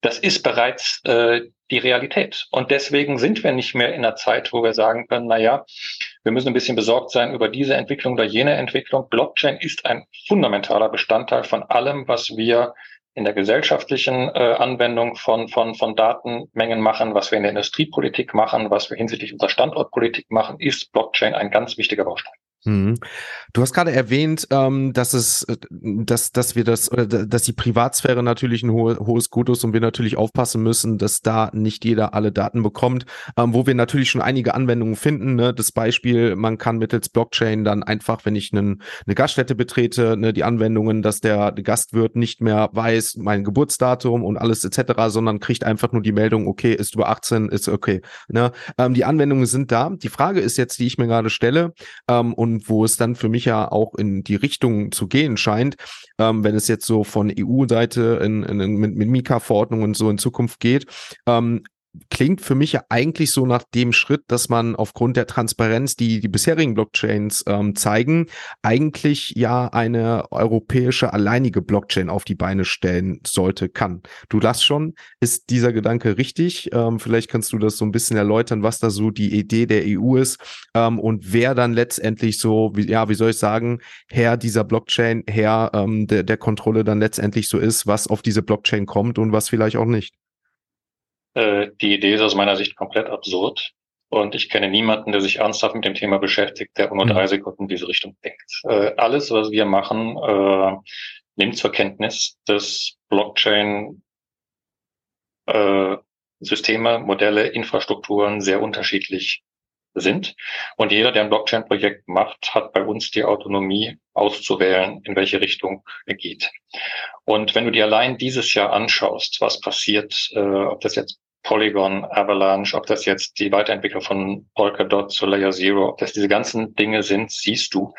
[SPEAKER 2] das ist bereits äh, die Realität. Und deswegen sind wir nicht mehr in einer Zeit, wo wir sagen können, na ja, wir müssen ein bisschen besorgt sein über diese Entwicklung oder jene Entwicklung. Blockchain ist ein fundamentaler Bestandteil von allem, was wir in der gesellschaftlichen äh, Anwendung von, von, von Datenmengen machen, was wir in der Industriepolitik machen, was wir hinsichtlich unserer Standortpolitik machen, ist Blockchain ein ganz wichtiger Baustein.
[SPEAKER 1] Mhm. Du hast gerade erwähnt, ähm, dass es, äh, dass, dass wir das, oder dass die Privatsphäre natürlich ein hohe, hohes Gut ist und wir natürlich aufpassen müssen, dass da nicht jeder alle Daten bekommt, ähm, wo wir natürlich schon einige Anwendungen finden. Ne? Das Beispiel, man kann mittels Blockchain dann einfach, wenn ich einen, eine Gaststätte betrete, ne, die Anwendungen, dass der Gastwirt nicht mehr weiß, mein Geburtsdatum und alles etc., sondern kriegt einfach nur die Meldung, okay, ist über 18, ist okay. Ne? Ähm, die Anwendungen sind da. Die Frage ist jetzt, die ich mir gerade stelle, ähm, und und wo es dann für mich ja auch in die Richtung zu gehen scheint, ähm, wenn es jetzt so von EU-Seite in, in, mit, mit Mika-Verordnungen und so in Zukunft geht, ähm, klingt für mich ja eigentlich so nach dem Schritt, dass man aufgrund der Transparenz, die die bisherigen Blockchains ähm, zeigen, eigentlich ja eine europäische alleinige Blockchain auf die Beine stellen sollte, kann. Du lass schon, ist dieser Gedanke richtig? Ähm, vielleicht kannst du das so ein bisschen erläutern, was da so die Idee der EU ist ähm, und wer dann letztendlich so, wie, ja, wie soll ich sagen, Herr dieser Blockchain, Herr ähm, der, der Kontrolle dann letztendlich so ist, was auf diese Blockchain kommt und was vielleicht auch nicht.
[SPEAKER 2] Äh, die Idee ist aus meiner Sicht komplett absurd. Und ich kenne niemanden, der sich ernsthaft mit dem Thema beschäftigt, der nur mhm. drei Sekunden in diese Richtung denkt. Äh, alles, was wir machen, äh, nimmt zur Kenntnis, dass Blockchain äh, Systeme, Modelle, Infrastrukturen sehr unterschiedlich sind. Und jeder, der ein Blockchain-Projekt macht, hat bei uns die Autonomie auszuwählen, in welche Richtung er geht. Und wenn du dir allein dieses Jahr anschaust, was passiert, äh, ob das jetzt Polygon, Avalanche, ob das jetzt die Weiterentwicklung von Polkadot zu Layer Zero, ob das diese ganzen Dinge sind, siehst du,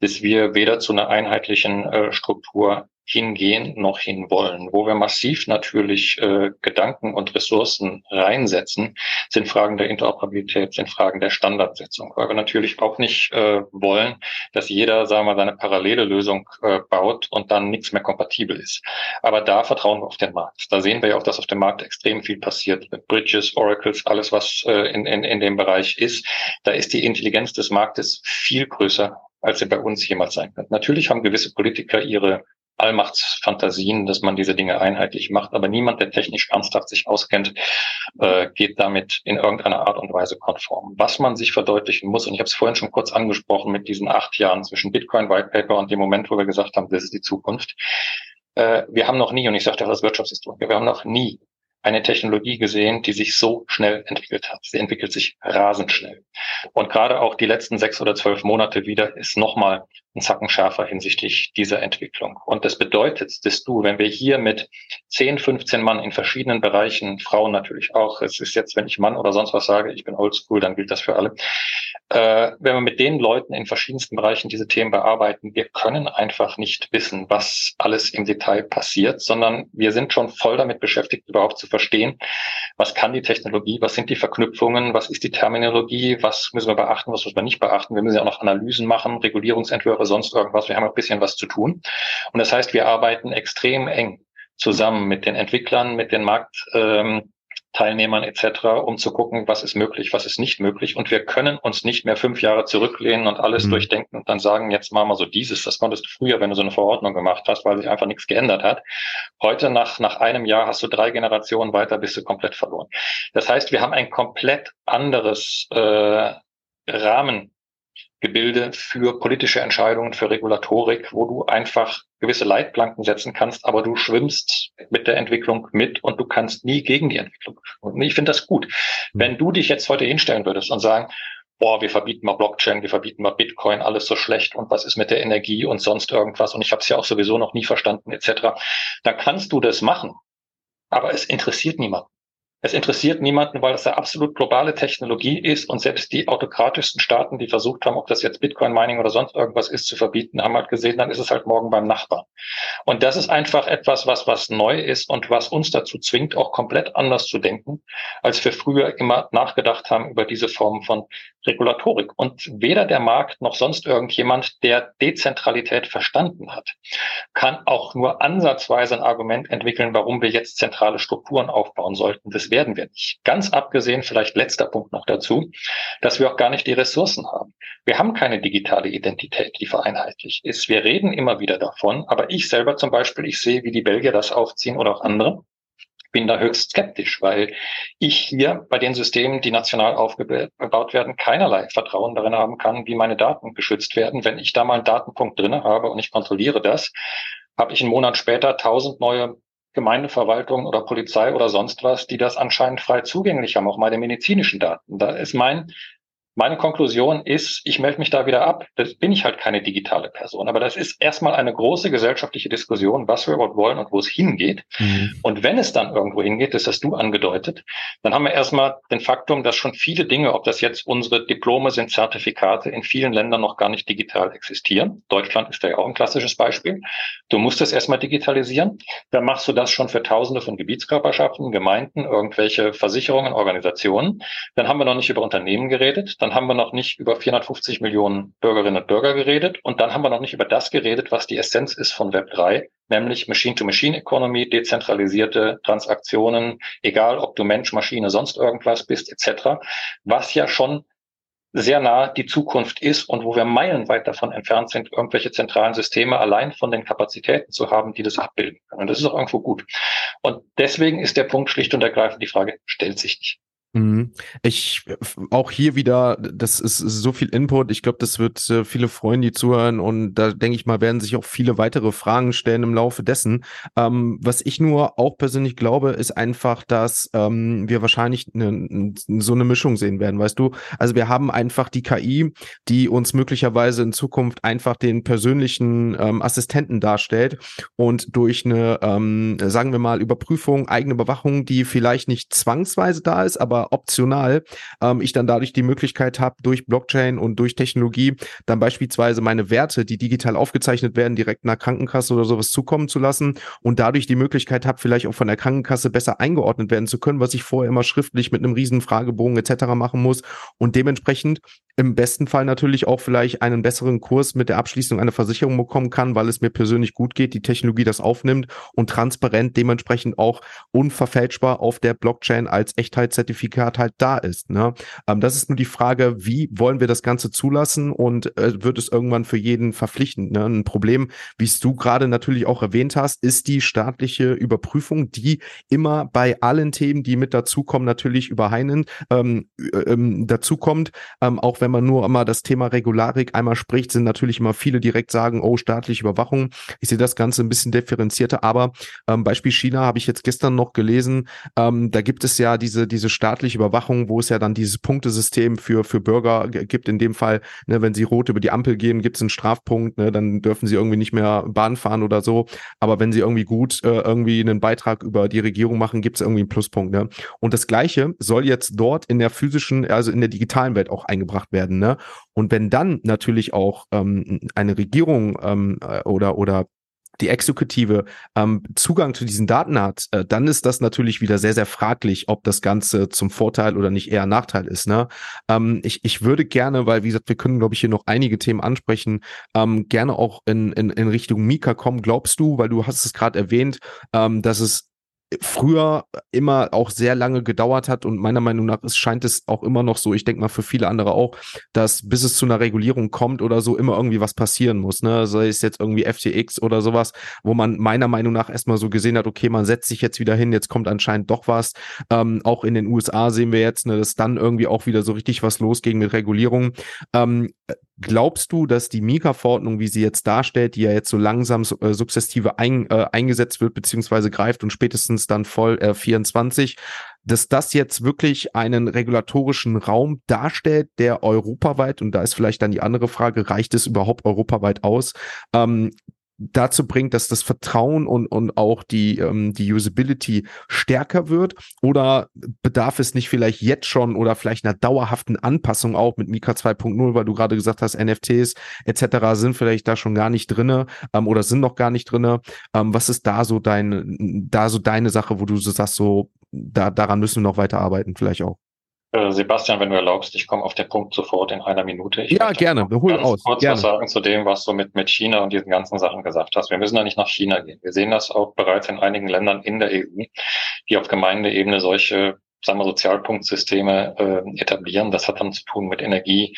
[SPEAKER 2] dass wir weder zu einer einheitlichen äh, Struktur hingehen noch hinwollen. Wo wir massiv natürlich äh, Gedanken und Ressourcen reinsetzen, sind Fragen der Interoperabilität, sind Fragen der Standardsetzung, weil wir natürlich auch nicht äh, wollen, dass jeder, sagen wir, seine parallele Lösung äh, baut und dann nichts mehr kompatibel ist. Aber da vertrauen wir auf den Markt. Da sehen wir ja auch, dass auf dem Markt extrem viel passiert mit Bridges, Oracles, alles, was äh, in, in, in dem Bereich ist. Da ist die Intelligenz des Marktes viel größer als sie bei uns jemals sein wird. Natürlich haben gewisse Politiker ihre Allmachtsfantasien, dass man diese Dinge einheitlich macht. Aber niemand, der technisch ernsthaft sich auskennt, äh, geht damit in irgendeiner Art und Weise konform. Was man sich verdeutlichen muss, und ich habe es vorhin schon kurz angesprochen mit diesen acht Jahren zwischen Bitcoin White Paper und dem Moment, wo wir gesagt haben, das ist die Zukunft. Äh, wir haben noch nie, und ich sagte das Wirtschaftshistoriker, wir haben noch nie eine Technologie gesehen, die sich so schnell entwickelt hat. Sie entwickelt sich rasend schnell. Und gerade auch die letzten sechs oder zwölf Monate wieder ist nochmal einen Zacken schärfer hinsichtlich dieser Entwicklung. Und das bedeutet, dass du, wenn wir hier mit 10, 15 Mann in verschiedenen Bereichen, Frauen natürlich auch, es ist jetzt, wenn ich Mann oder sonst was sage, ich bin oldschool, dann gilt das für alle, äh, wenn wir mit den Leuten in verschiedensten Bereichen diese Themen bearbeiten, wir können einfach nicht wissen, was alles im Detail passiert, sondern wir sind schon voll damit beschäftigt, überhaupt zu verstehen, was kann die Technologie, was sind die Verknüpfungen, was ist die Terminologie, was müssen wir beachten, was müssen wir nicht beachten. Wir müssen ja auch noch Analysen machen, Regulierungsentwürfe, sonst irgendwas. Wir haben ein bisschen was zu tun. Und das heißt, wir arbeiten extrem eng zusammen mit den Entwicklern, mit den Markt, ähm, etc., um zu gucken, was ist möglich, was ist nicht möglich. Und wir können uns nicht mehr fünf Jahre zurücklehnen und alles mhm. durchdenken und dann sagen, jetzt machen wir so dieses. Das konntest du früher, wenn du so eine Verordnung gemacht hast, weil sich einfach nichts geändert hat. Heute nach, nach einem Jahr hast du drei Generationen weiter, bist du komplett verloren. Das heißt, wir haben ein komplett anderes äh, Rahmen Gebilde für politische Entscheidungen, für Regulatorik, wo du einfach gewisse Leitplanken setzen kannst, aber du schwimmst mit der Entwicklung mit und du kannst nie gegen die Entwicklung. Und ich finde das gut. Wenn du dich jetzt heute hinstellen würdest und sagen, boah, wir verbieten mal Blockchain, wir verbieten mal Bitcoin, alles so schlecht und was ist mit der Energie und sonst irgendwas und ich habe es ja auch sowieso noch nie verstanden etc., dann kannst du das machen. Aber es interessiert niemanden. Es interessiert niemanden, weil es eine absolut globale Technologie ist und selbst die autokratischsten Staaten, die versucht haben, ob das jetzt Bitcoin-Mining oder sonst irgendwas ist, zu verbieten, haben halt gesehen, dann ist es halt morgen beim Nachbarn. Und das ist einfach etwas, was, was neu ist und was uns dazu zwingt, auch komplett anders zu denken, als wir früher immer nachgedacht haben über diese Form von Regulatorik. Und weder der Markt noch sonst irgendjemand, der Dezentralität verstanden hat, kann auch nur ansatzweise ein Argument entwickeln, warum wir jetzt zentrale Strukturen aufbauen sollten. Das werden wir nicht. Ganz abgesehen, vielleicht letzter Punkt noch dazu, dass wir auch gar nicht die Ressourcen haben. Wir haben keine digitale Identität, die vereinheitlicht ist. Wir reden immer wieder davon, aber ich selber zum Beispiel, ich sehe, wie die Belgier das aufziehen oder auch andere bin da höchst skeptisch, weil ich hier bei den Systemen, die national aufgebaut werden, keinerlei Vertrauen darin haben kann, wie meine Daten geschützt werden. Wenn ich da mal einen Datenpunkt drinne habe und ich kontrolliere das, habe ich einen Monat später tausend neue Gemeindeverwaltung oder Polizei oder sonst was, die das anscheinend frei zugänglich haben, auch meine medizinischen Daten. Da ist mein meine Konklusion ist, ich melde mich da wieder ab. Das bin ich halt keine digitale Person. Aber das ist erstmal eine große gesellschaftliche Diskussion, was wir überhaupt wollen und wo es hingeht. Mhm. Und wenn es dann irgendwo hingeht, das hast du angedeutet, dann haben wir erstmal den Faktum, dass schon viele Dinge, ob das jetzt unsere Diplome sind, Zertifikate, in vielen Ländern noch gar nicht digital existieren. Deutschland ist da ja auch ein klassisches Beispiel. Du musst es erstmal digitalisieren. Dann machst du das schon für Tausende von Gebietskörperschaften, Gemeinden, irgendwelche Versicherungen, Organisationen. Dann haben wir noch nicht über Unternehmen geredet dann haben wir noch nicht über 450 Millionen Bürgerinnen und Bürger geredet und dann haben wir noch nicht über das geredet, was die Essenz ist von Web 3, nämlich Machine-to-Machine-Economy, dezentralisierte Transaktionen, egal ob du Mensch, Maschine, sonst irgendwas bist, etc., was ja schon sehr nah die Zukunft ist und wo wir meilenweit davon entfernt sind, irgendwelche zentralen Systeme allein von den Kapazitäten zu haben, die das abbilden können. Und das ist auch irgendwo gut. Und deswegen ist der Punkt schlicht und ergreifend die Frage, stellt sich nicht.
[SPEAKER 1] Mhm. Ich auch hier wieder, das ist so viel Input. Ich glaube, das wird äh, viele freuen, die zuhören und da denke ich mal, werden sich auch viele weitere Fragen stellen im Laufe dessen. Ähm, was ich nur auch persönlich glaube, ist einfach, dass ähm, wir wahrscheinlich ne, so eine Mischung sehen werden, weißt du? Also wir haben einfach die KI, die uns möglicherweise in Zukunft einfach den persönlichen ähm, Assistenten darstellt und durch eine, ähm, sagen wir mal, Überprüfung, eigene Überwachung, die vielleicht nicht zwangsweise da ist, aber optional ähm, ich dann dadurch die Möglichkeit habe, durch Blockchain und durch Technologie dann beispielsweise meine Werte, die digital aufgezeichnet werden, direkt einer Krankenkasse oder sowas zukommen zu lassen und dadurch die Möglichkeit habe, vielleicht auch von der Krankenkasse besser eingeordnet werden zu können, was ich vorher immer schriftlich mit einem riesen Fragebogen etc. machen muss und dementsprechend im besten Fall natürlich auch vielleicht einen besseren Kurs mit der Abschließung einer Versicherung bekommen kann, weil es mir persönlich gut geht, die Technologie das aufnimmt und transparent dementsprechend auch unverfälschbar auf der Blockchain als Echtheitszertifikat halt da ist. Ne? Ähm, das ist nur die Frage, wie wollen wir das Ganze zulassen und äh, wird es irgendwann für jeden verpflichtend? Ne? Ein Problem, wie es du gerade natürlich auch erwähnt hast, ist die staatliche Überprüfung, die immer bei allen Themen, die mit dazukommen, natürlich überheinend ähm, äh, ähm, dazukommt, ähm, auch wenn man nur immer das Thema Regularik einmal spricht, sind natürlich immer viele direkt sagen, oh, staatliche Überwachung. Ich sehe das Ganze ein bisschen differenzierter, aber ähm, Beispiel China habe ich jetzt gestern noch gelesen, ähm, da gibt es ja diese, diese staatliche örtliche Überwachung, wo es ja dann dieses Punktesystem für, für Bürger gibt. In dem Fall, ne, wenn sie rot über die Ampel gehen, gibt es einen Strafpunkt, ne, dann dürfen sie irgendwie nicht mehr Bahn fahren oder so. Aber wenn sie irgendwie gut äh, irgendwie einen Beitrag über die Regierung machen, gibt es irgendwie einen Pluspunkt. Ne? Und das Gleiche soll jetzt dort in der physischen, also in der digitalen Welt auch eingebracht werden. Ne? Und wenn dann natürlich auch ähm, eine Regierung ähm, äh, oder, oder die Exekutive ähm, Zugang zu diesen Daten hat, äh, dann ist das natürlich wieder sehr, sehr fraglich, ob das Ganze zum Vorteil oder nicht eher Nachteil ist. Ne? Ähm, ich, ich würde gerne, weil wie gesagt, wir können, glaube ich, hier noch einige Themen ansprechen, ähm, gerne auch in, in, in Richtung Mika kommen. Glaubst du, weil du hast es gerade erwähnt, ähm, dass es früher immer auch sehr lange gedauert hat und meiner Meinung nach ist, scheint es auch immer noch so, ich denke mal für viele andere auch, dass bis es zu einer Regulierung kommt oder so immer irgendwie was passieren muss, ne? Sei es jetzt irgendwie FTX oder sowas, wo man meiner Meinung nach erstmal so gesehen hat, okay, man setzt sich jetzt wieder hin, jetzt kommt anscheinend doch was. Ähm, auch in den USA sehen wir jetzt, ne, dass dann irgendwie auch wieder so richtig was losging mit Regulierung. Ähm, Glaubst du, dass die Mika-Verordnung, wie sie jetzt darstellt, die ja jetzt so langsam äh, sukzessive ein, äh, eingesetzt wird, beziehungsweise greift und spätestens dann voll äh, 24, dass das jetzt wirklich einen regulatorischen Raum darstellt, der europaweit, und da ist vielleicht dann die andere Frage, reicht es überhaupt europaweit aus, ähm, dazu bringt, dass das Vertrauen und, und auch die, ähm, die Usability stärker wird? Oder bedarf es nicht vielleicht jetzt schon oder vielleicht einer dauerhaften Anpassung auch mit Mika 2.0, weil du gerade gesagt hast, NFTs etc. sind vielleicht da schon gar nicht drinne ähm, oder sind noch gar nicht drinne. Ähm, was ist da so dein, da so deine Sache, wo du so sagst, so, da, daran müssen wir noch weiter arbeiten, vielleicht auch?
[SPEAKER 2] Äh, Sebastian, wenn du erlaubst, ich komme auf den Punkt sofort in einer Minute. Ich
[SPEAKER 1] ja, gerne. Wir holen aus.
[SPEAKER 2] kurz
[SPEAKER 1] gerne.
[SPEAKER 2] was sagen zu dem, was du mit, mit China und diesen ganzen Sachen gesagt hast. Wir müssen da nicht nach China gehen. Wir sehen das auch bereits in einigen Ländern in der EU, die auf Gemeindeebene solche sagen wir, Sozialpunktsysteme äh, etablieren. Das hat dann zu tun mit Energie,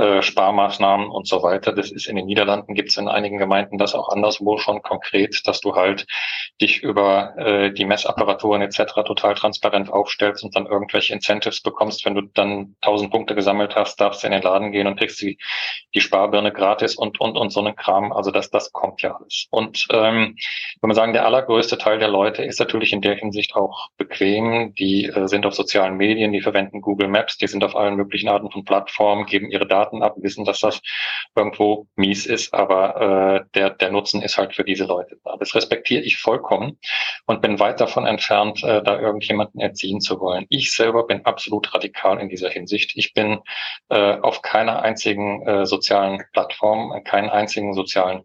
[SPEAKER 2] äh, Sparmaßnahmen und so weiter. Das ist in den Niederlanden, gibt es in einigen Gemeinden das auch anderswo schon konkret, dass du halt dich über äh, die Messapparaturen etc. total transparent aufstellst und dann irgendwelche Incentives bekommst. Wenn du dann 1000 Punkte gesammelt hast, darfst du in den Laden gehen und kriegst die, die Sparbirne gratis und, und, und so einen Kram. Also das, das kommt ja alles. Und ähm, wenn man sagen, der allergrößte Teil der Leute ist natürlich in der Hinsicht auch bequem. Die äh, sind auf sozialen Medien, die verwenden Google Maps, die sind auf allen möglichen Arten von Plattformen, geben ihre Daten Daten ab, wissen, dass das irgendwo mies ist, aber äh, der, der Nutzen ist halt für diese Leute da. Das respektiere ich vollkommen und bin weit davon entfernt, äh, da irgendjemanden erziehen zu wollen. Ich selber bin absolut radikal in dieser Hinsicht. Ich bin äh, auf keiner einzigen äh, sozialen Plattform, keinen einzigen sozialen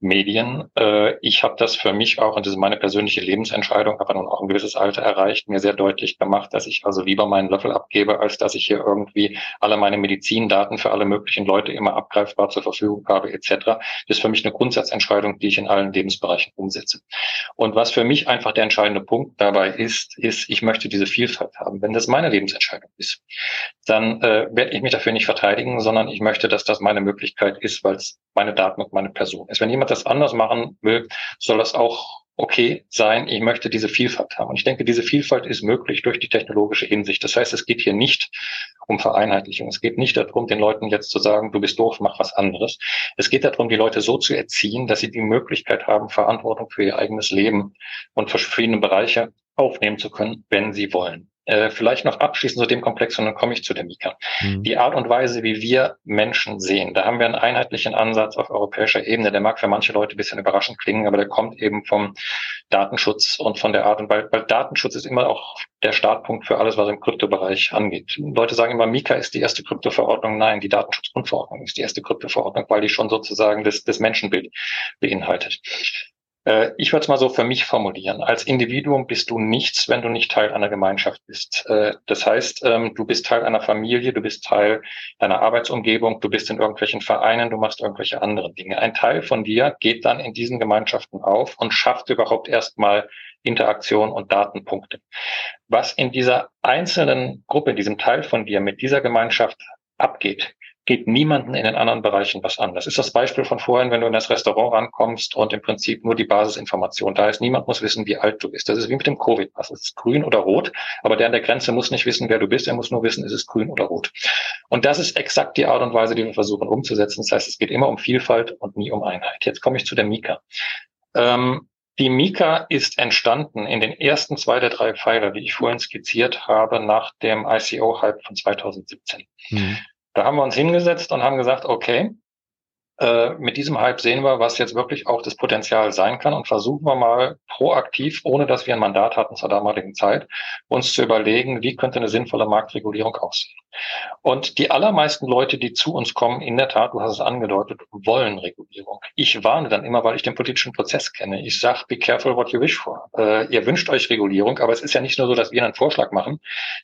[SPEAKER 2] Medien. Äh, ich habe das für mich auch, und das ist meine persönliche Lebensentscheidung, aber nun auch ein gewisses Alter erreicht, mir sehr deutlich gemacht, dass ich also lieber meinen Löffel abgebe, als dass ich hier irgendwie alle meine Medizindaten für alle möglichen Leute immer abgreifbar zur Verfügung habe, etc. Das ist für mich eine Grundsatzentscheidung, die ich in allen Lebensbereichen umsetze. Und was für mich einfach der entscheidende Punkt dabei ist, ist, ich möchte diese Vielfalt haben. Wenn das meine Lebensentscheidung ist, dann äh, werde ich mich dafür nicht verteidigen, sondern ich möchte, dass das meine Möglichkeit ist, weil es meine Daten und meine Person ist. Wenn jemand das anders machen will, soll das auch okay sein. Ich möchte diese Vielfalt haben. Und ich denke, diese Vielfalt ist möglich durch die technologische Hinsicht. Das heißt, es geht hier nicht um Vereinheitlichung. Es geht nicht darum, den Leuten jetzt zu sagen, du bist doof, mach was anderes. Es geht darum, die Leute so zu erziehen, dass sie die Möglichkeit haben, Verantwortung für ihr eigenes Leben und verschiedene Bereiche aufnehmen zu können, wenn sie wollen. Äh, vielleicht noch abschließend zu dem Komplex und dann komme ich zu der Mika. Mhm. Die Art und Weise, wie wir Menschen sehen, da haben wir einen einheitlichen Ansatz auf europäischer Ebene. Der mag für manche Leute ein bisschen überraschend klingen, aber der kommt eben vom Datenschutz und von der Art und Weise, weil Datenschutz ist immer auch der Startpunkt für alles, was im Kryptobereich angeht. Leute sagen immer, Mika ist die erste Kryptoverordnung. Nein, die Datenschutzgrundverordnung ist die erste Kryptoverordnung, weil die schon sozusagen das, das Menschenbild beinhaltet. Äh, ich würde es mal so für mich formulieren. Als Individuum bist du nichts, wenn du nicht Teil einer Gemeinschaft bist. Äh, das heißt, ähm, du bist Teil einer Familie, du bist Teil deiner Arbeitsumgebung, du bist in irgendwelchen Vereinen, du machst irgendwelche anderen Dinge. Ein Teil von dir geht dann in diesen Gemeinschaften auf und schafft überhaupt erstmal Interaktion und Datenpunkte. Was in dieser einzelnen Gruppe, diesem Teil von dir mit dieser Gemeinschaft abgeht, geht niemanden in den anderen Bereichen was an. Das ist das Beispiel von vorhin, wenn du in das Restaurant rankommst und im Prinzip nur die Basisinformation da ist. Niemand muss wissen, wie alt du bist. Das ist wie mit dem Covid-Pass. Es ist grün oder rot, aber der an der Grenze muss nicht wissen, wer du bist. Er muss nur wissen, ist es grün oder rot. Und das ist exakt die Art und Weise, die wir versuchen umzusetzen. Das heißt, es geht immer um Vielfalt und nie um Einheit. Jetzt komme ich zu der Mika. Ähm, Die Mika ist entstanden in den ersten zwei der drei Pfeiler, die ich vorhin skizziert habe, nach dem ICO-Hype von 2017. Mhm. Da haben wir uns hingesetzt und haben gesagt, okay, äh, mit diesem Hype sehen wir, was jetzt wirklich auch das Potenzial sein kann und versuchen wir mal proaktiv, ohne dass wir ein Mandat hatten zur damaligen Zeit, uns zu überlegen, wie könnte eine sinnvolle Marktregulierung aussehen. Und die allermeisten Leute, die zu uns kommen, in der Tat, du hast es angedeutet, wollen Regulierung. Ich warne dann immer, weil ich den politischen Prozess kenne. Ich sage, be careful what you wish for. Äh, ihr wünscht euch Regulierung, aber es ist ja nicht nur so, dass wir einen Vorschlag machen.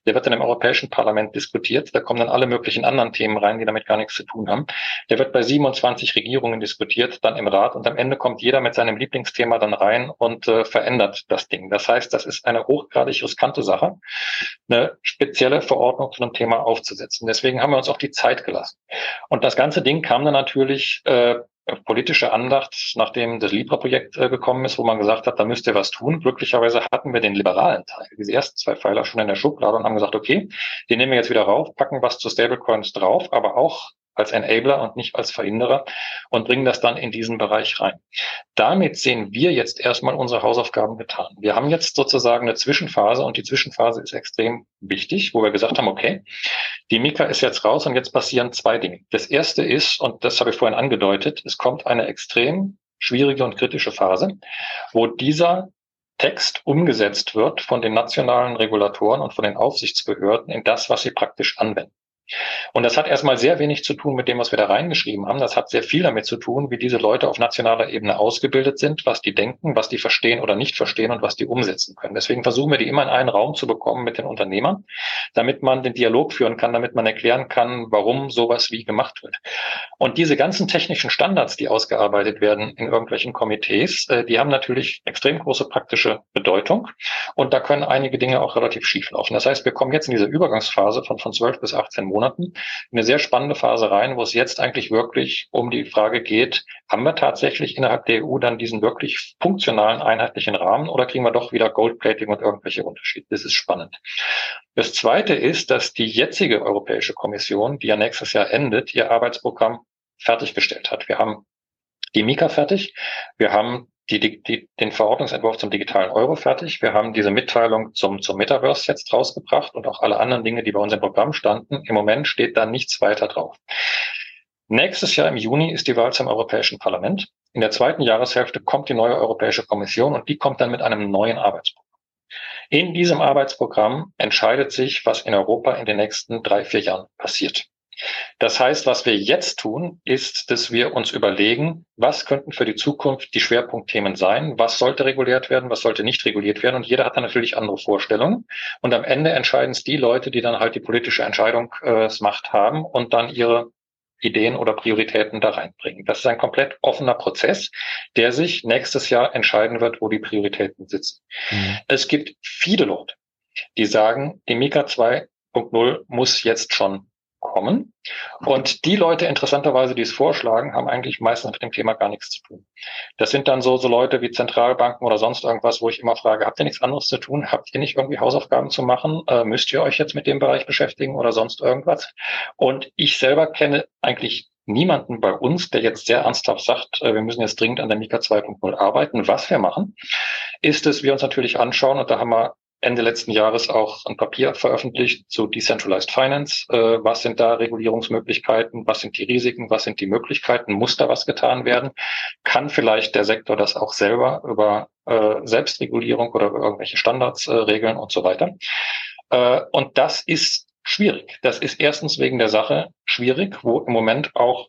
[SPEAKER 2] Der wird dann im Europäischen Parlament diskutiert. Da kommen dann alle möglichen anderen Themen rein, die damit gar nichts zu tun haben. Der wird bei 27 20 Regierungen diskutiert, dann im Rat und am Ende kommt jeder mit seinem Lieblingsthema dann rein und äh, verändert das Ding. Das heißt, das ist eine hochgradig riskante Sache, eine spezielle Verordnung zu einem Thema aufzusetzen. Deswegen haben wir uns auch die Zeit gelassen. Und das ganze Ding kam dann natürlich äh, politische Andacht, nachdem das Libra-Projekt äh, gekommen ist, wo man gesagt hat, da müsst ihr was tun. Glücklicherweise hatten wir den liberalen Teil, diese ersten zwei Pfeiler schon in der Schublade und haben gesagt, okay, den nehmen wir jetzt wieder rauf, packen was zu Stablecoins drauf, aber auch als Enabler und nicht als Verhinderer und bringen das dann in diesen Bereich rein. Damit sehen wir jetzt erstmal unsere Hausaufgaben getan. Wir haben jetzt sozusagen eine Zwischenphase und die Zwischenphase ist extrem wichtig, wo wir gesagt haben, okay, die Mika ist jetzt raus und jetzt passieren zwei Dinge. Das erste ist, und das habe ich vorhin angedeutet, es kommt eine extrem schwierige und kritische Phase, wo dieser Text umgesetzt wird von den nationalen Regulatoren und von den Aufsichtsbehörden in das, was sie praktisch anwenden. Und das hat erstmal sehr wenig zu tun mit dem, was wir da reingeschrieben haben. Das hat sehr viel damit zu tun, wie diese Leute auf nationaler Ebene ausgebildet sind, was die denken, was die verstehen oder nicht verstehen und was die umsetzen können. Deswegen versuchen wir die immer in einen Raum zu bekommen mit den Unternehmern, damit man den Dialog führen kann, damit man erklären kann, warum sowas wie gemacht wird. Und diese ganzen technischen Standards, die ausgearbeitet werden in irgendwelchen Komitees, äh, die haben natürlich extrem große praktische Bedeutung. Und da können einige Dinge auch relativ schief laufen. Das heißt, wir kommen jetzt in diese Übergangsphase von, von 12 bis 18 Monaten Monaten eine sehr spannende Phase rein, wo es jetzt eigentlich wirklich um die Frage geht, haben wir tatsächlich innerhalb der EU dann diesen wirklich funktionalen, einheitlichen Rahmen oder kriegen wir doch wieder Goldplating und irgendwelche Unterschiede? Das ist spannend. Das Zweite ist, dass die jetzige Europäische Kommission, die ja nächstes Jahr endet, ihr Arbeitsprogramm fertiggestellt hat. Wir haben die Mika fertig. Wir haben die, die, den Verordnungsentwurf zum digitalen Euro fertig. Wir haben diese Mitteilung zum, zum Metaverse jetzt rausgebracht und auch alle anderen Dinge, die bei uns im Programm standen. Im Moment steht da nichts weiter drauf. Nächstes Jahr im Juni ist die Wahl zum Europäischen Parlament. In der zweiten Jahreshälfte kommt die neue Europäische Kommission und die kommt dann mit einem neuen Arbeitsprogramm. In diesem Arbeitsprogramm entscheidet sich, was in Europa in den nächsten drei, vier Jahren passiert. Das heißt, was wir jetzt tun, ist, dass wir uns überlegen, was könnten für die Zukunft die Schwerpunktthemen sein, was sollte reguliert werden, was sollte nicht reguliert werden. Und jeder hat da natürlich andere Vorstellungen. Und am Ende entscheiden es die Leute, die dann halt die politische Entscheidungsmacht äh, haben und dann ihre Ideen oder Prioritäten da reinbringen. Das ist ein komplett offener Prozess, der sich nächstes Jahr entscheiden wird, wo die Prioritäten sitzen. Mhm. Es gibt viele Leute, die sagen, die Mika 2.0 muss jetzt schon kommen. Und die Leute, interessanterweise, die es vorschlagen, haben eigentlich meistens mit dem Thema gar nichts zu tun. Das sind dann so, so Leute wie Zentralbanken oder sonst irgendwas, wo ich immer frage, habt ihr nichts anderes zu tun? Habt ihr nicht irgendwie Hausaufgaben zu machen? Äh, müsst ihr euch jetzt mit dem Bereich beschäftigen oder sonst irgendwas? Und ich selber kenne eigentlich niemanden bei uns, der jetzt sehr ernsthaft sagt, äh, wir müssen jetzt dringend an der Mika 2.0 arbeiten. Was wir machen, ist, dass wir uns natürlich anschauen, und da haben wir Ende letzten Jahres auch ein Papier veröffentlicht zu Decentralized Finance. Äh, was sind da Regulierungsmöglichkeiten? Was sind die Risiken? Was sind die Möglichkeiten? Muss da was getan werden? Kann vielleicht der Sektor das auch selber über äh, Selbstregulierung oder über irgendwelche Standards äh, regeln und so weiter? Äh, und das ist schwierig. Das ist erstens wegen der Sache schwierig, wo im Moment auch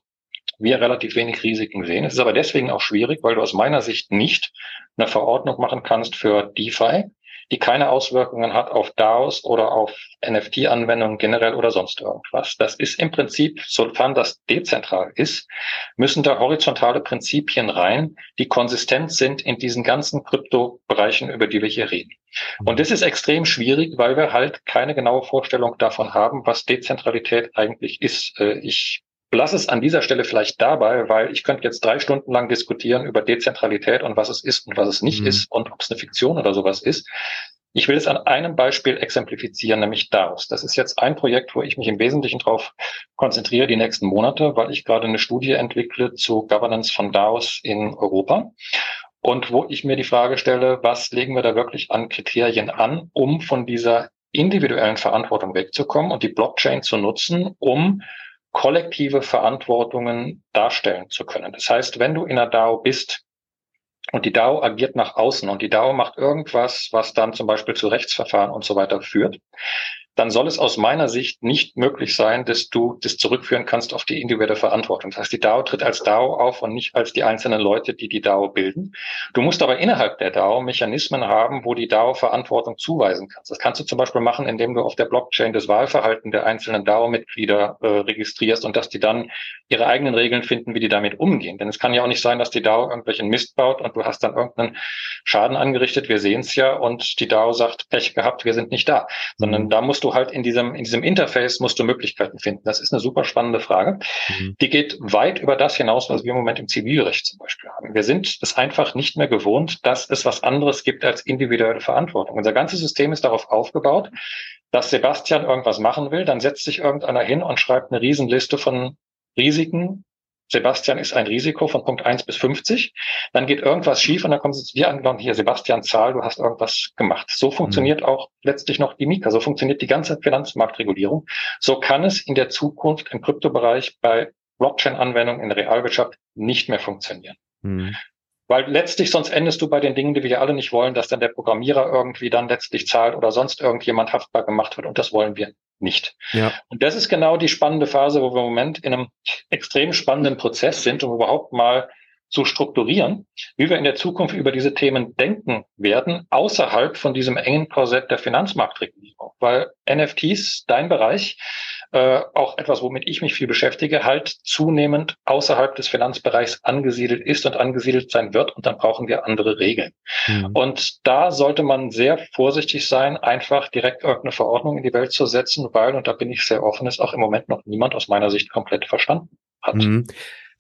[SPEAKER 2] wir relativ wenig Risiken sehen. Es ist aber deswegen auch schwierig, weil du aus meiner Sicht nicht eine Verordnung machen kannst für DeFi, die keine Auswirkungen hat auf DAOs oder auf NFT-Anwendungen generell oder sonst irgendwas. Das ist im Prinzip, sofern das dezentral ist, müssen da horizontale Prinzipien rein, die konsistent sind in diesen ganzen Kryptobereichen, über die wir hier reden. Und das ist extrem schwierig, weil wir halt keine genaue Vorstellung davon haben, was Dezentralität eigentlich ist. Äh, ich lass es an dieser Stelle vielleicht dabei, weil ich könnte jetzt drei Stunden lang diskutieren über Dezentralität und was es ist und was es nicht mhm. ist und ob es eine Fiktion oder sowas ist. Ich will es an einem Beispiel exemplifizieren, nämlich DAOs. Das ist jetzt ein Projekt, wo ich mich im Wesentlichen darauf konzentriere die nächsten Monate, weil ich gerade eine Studie entwickle zu Governance von DAOs in Europa. und wo ich mir die Frage stelle, was legen wir da wirklich an Kriterien an, um von dieser individuellen Verantwortung wegzukommen und die Blockchain zu nutzen, um kollektive Verantwortungen darstellen zu können. Das heißt, wenn du in einer DAO bist und die DAO agiert nach außen und die DAO macht irgendwas, was dann zum Beispiel zu Rechtsverfahren und so weiter führt, dann soll es aus meiner Sicht nicht möglich sein, dass du das zurückführen kannst auf die individuelle Verantwortung. Das heißt, die DAO tritt als DAO auf und nicht als die einzelnen Leute, die die DAO bilden. Du musst aber innerhalb der DAO Mechanismen haben, wo die DAO Verantwortung zuweisen kannst. Das kannst du zum Beispiel machen, indem du auf der Blockchain das Wahlverhalten der einzelnen DAO-Mitglieder äh, registrierst und dass die dann ihre eigenen Regeln finden, wie die damit umgehen. Denn es kann ja auch nicht sein, dass die DAO irgendwelchen Mist baut und du hast dann irgendeinen Schaden angerichtet. Wir sehen es ja und die DAO sagt, Pech gehabt, wir sind nicht da. Sondern da musst du halt in diesem, in diesem Interface musst du Möglichkeiten finden. Das ist eine super spannende Frage. Mhm. Die geht weit über das hinaus, was wir im Moment im Zivilrecht zum Beispiel haben. Wir sind es einfach nicht mehr gewohnt, dass es was anderes gibt als individuelle Verantwortung. Unser ganzes System ist darauf aufgebaut, dass Sebastian irgendwas machen will, dann setzt sich irgendeiner hin und schreibt eine Riesenliste von Risiken, Sebastian ist ein Risiko von Punkt 1 bis 50. Dann geht irgendwas schief und dann kommen sie zu dir an hier, Sebastian, Zahl, du hast irgendwas gemacht. So funktioniert mhm. auch letztlich noch die Mika. So funktioniert die ganze Finanzmarktregulierung. So kann es in der Zukunft im Kryptobereich bei Blockchain-Anwendungen in der Realwirtschaft nicht mehr funktionieren. Mhm. Weil letztlich sonst endest du bei den Dingen, die wir ja alle nicht wollen, dass dann der Programmierer irgendwie dann letztlich zahlt oder sonst irgendjemand haftbar gemacht wird. Und das wollen wir nicht. Ja. Und das ist genau die spannende Phase, wo wir im Moment in einem extrem spannenden Prozess sind, um überhaupt mal zu strukturieren, wie wir in der Zukunft über diese Themen denken werden, außerhalb von diesem engen Korsett der Finanzmarktregulierung. Weil NFTs, dein Bereich, äh, auch etwas, womit ich mich viel beschäftige, halt zunehmend außerhalb des Finanzbereichs angesiedelt ist und angesiedelt sein wird. Und dann brauchen wir andere Regeln. Mhm. Und da sollte man sehr vorsichtig sein, einfach direkt irgendeine Verordnung in die Welt zu setzen, weil, und da bin ich sehr offen, ist auch im Moment noch niemand aus meiner Sicht komplett verstanden hat. Mhm.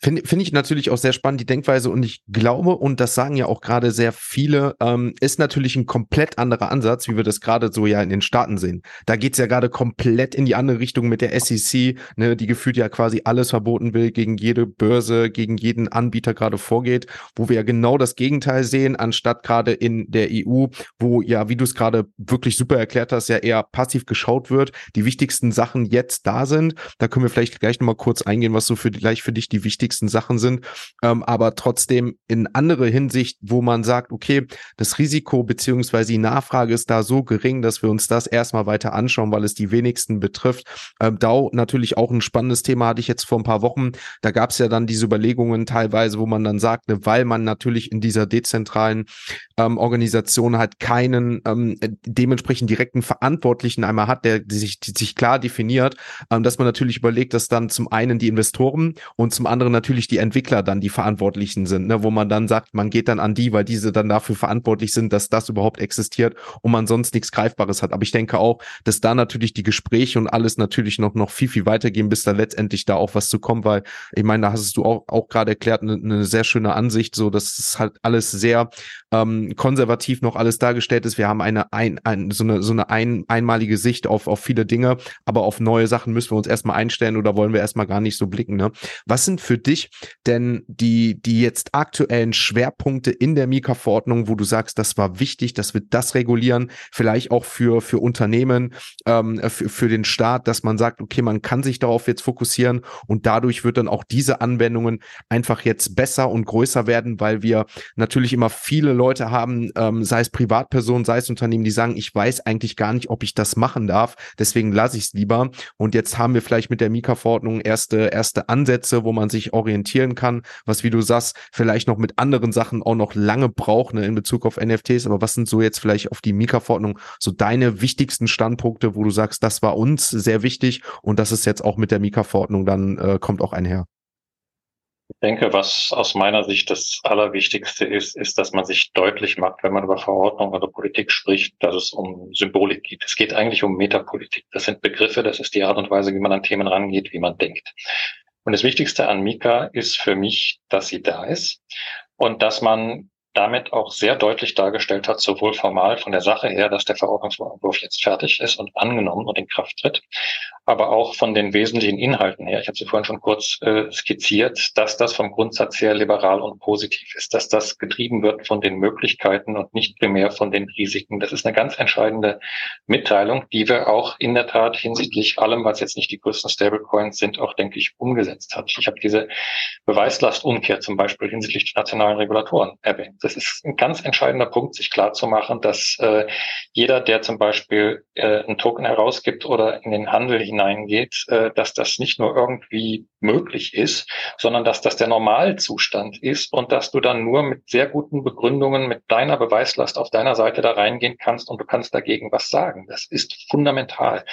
[SPEAKER 1] Finde find ich natürlich auch sehr spannend, die Denkweise. Und ich glaube, und das sagen ja auch gerade sehr viele, ähm, ist natürlich ein komplett anderer Ansatz, wie wir das gerade so ja in den Staaten sehen. Da geht's ja gerade komplett in die andere Richtung mit der SEC, ne, die gefühlt ja quasi alles verboten will, gegen jede Börse, gegen jeden Anbieter gerade vorgeht, wo wir ja genau das Gegenteil sehen, anstatt gerade in der EU, wo ja, wie du es gerade wirklich super erklärt hast, ja eher passiv geschaut wird, die wichtigsten Sachen jetzt da sind. Da können wir vielleicht gleich nochmal kurz eingehen, was so für gleich für dich die wichtigsten wichtigsten Sachen sind, ähm, aber trotzdem in andere Hinsicht, wo man sagt, okay, das Risiko beziehungsweise die Nachfrage ist da so gering, dass wir uns das erstmal weiter anschauen, weil es die wenigsten betrifft. Ähm, DAO natürlich auch ein spannendes Thema, hatte ich jetzt vor ein paar Wochen. Da gab es ja dann diese Überlegungen teilweise, wo man dann sagte, weil man natürlich in dieser dezentralen ähm, Organisation halt keinen ähm, dementsprechend direkten Verantwortlichen einmal hat, der sich, sich klar definiert, ähm, dass man natürlich überlegt, dass dann zum einen die Investoren und zum anderen natürlich die Entwickler dann die Verantwortlichen sind, ne, wo man dann sagt, man geht dann an die, weil diese dann dafür verantwortlich sind, dass das überhaupt existiert und man sonst nichts Greifbares hat. Aber ich denke auch, dass da natürlich die Gespräche und alles natürlich noch, noch viel, viel weitergehen, bis da letztendlich da auch was zu kommen, weil ich meine, da hast du auch, auch gerade erklärt, eine, eine sehr schöne Ansicht, so dass es halt alles sehr ähm, konservativ noch alles dargestellt ist. Wir haben eine, ein, ein, so eine, so eine ein, einmalige Sicht auf, auf viele Dinge, aber auf neue Sachen müssen wir uns erstmal einstellen oder wollen wir erstmal gar nicht so blicken. Ne? Was sind für dich dich denn die, die jetzt aktuellen Schwerpunkte in der Mika-Verordnung, wo du sagst, das war wichtig, dass wir das regulieren, vielleicht auch für, für Unternehmen, ähm, für, für den Staat, dass man sagt, okay, man kann sich darauf jetzt fokussieren und dadurch wird dann auch diese Anwendungen einfach jetzt besser und größer werden, weil wir natürlich immer viele Leute haben, ähm, sei es Privatpersonen, sei es Unternehmen, die sagen, ich weiß eigentlich gar nicht, ob ich das machen darf, deswegen lasse ich es lieber. Und jetzt haben wir vielleicht mit der Mika-Verordnung erste, erste Ansätze, wo man sich orientieren kann, was, wie du sagst, vielleicht noch mit anderen Sachen auch noch lange braucht ne, in Bezug auf NFTs. Aber was sind so jetzt vielleicht auf die Mika-Verordnung so deine wichtigsten Standpunkte, wo du sagst, das war uns sehr wichtig und das ist jetzt auch mit der Mika-Verordnung dann äh, kommt auch einher?
[SPEAKER 2] Ich denke, was aus meiner Sicht das Allerwichtigste ist, ist, dass man sich deutlich macht, wenn man über Verordnung oder Politik spricht, dass es um Symbolik geht. Es geht eigentlich um Metapolitik. Das sind Begriffe, das ist die Art und Weise, wie man an Themen rangeht, wie man denkt. Und das Wichtigste an Mika ist für mich, dass sie da ist und dass man damit auch sehr deutlich dargestellt hat, sowohl formal von der Sache her, dass der Verordnungsentwurf jetzt fertig ist und angenommen und in Kraft tritt, aber auch von den wesentlichen Inhalten her. Ich habe sie vorhin schon kurz äh, skizziert, dass das vom Grundsatz her liberal und positiv ist, dass das getrieben wird von den Möglichkeiten und nicht primär von den Risiken. Das ist eine ganz entscheidende Mitteilung, die wir auch in der Tat hinsichtlich allem, was jetzt nicht die größten Stablecoins sind, auch, denke ich, umgesetzt hat. Ich habe diese Beweislastumkehr zum Beispiel hinsichtlich der nationalen Regulatoren erwähnt. Das ist ein ganz entscheidender Punkt, sich klarzumachen, dass äh, jeder, der zum Beispiel äh, einen Token herausgibt oder in den Handel hineingeht, äh, dass das nicht nur irgendwie möglich ist, sondern dass das der Normalzustand ist und dass du dann nur mit sehr guten Begründungen, mit deiner Beweislast auf deiner Seite da reingehen kannst und du kannst dagegen was sagen. Das ist fundamental.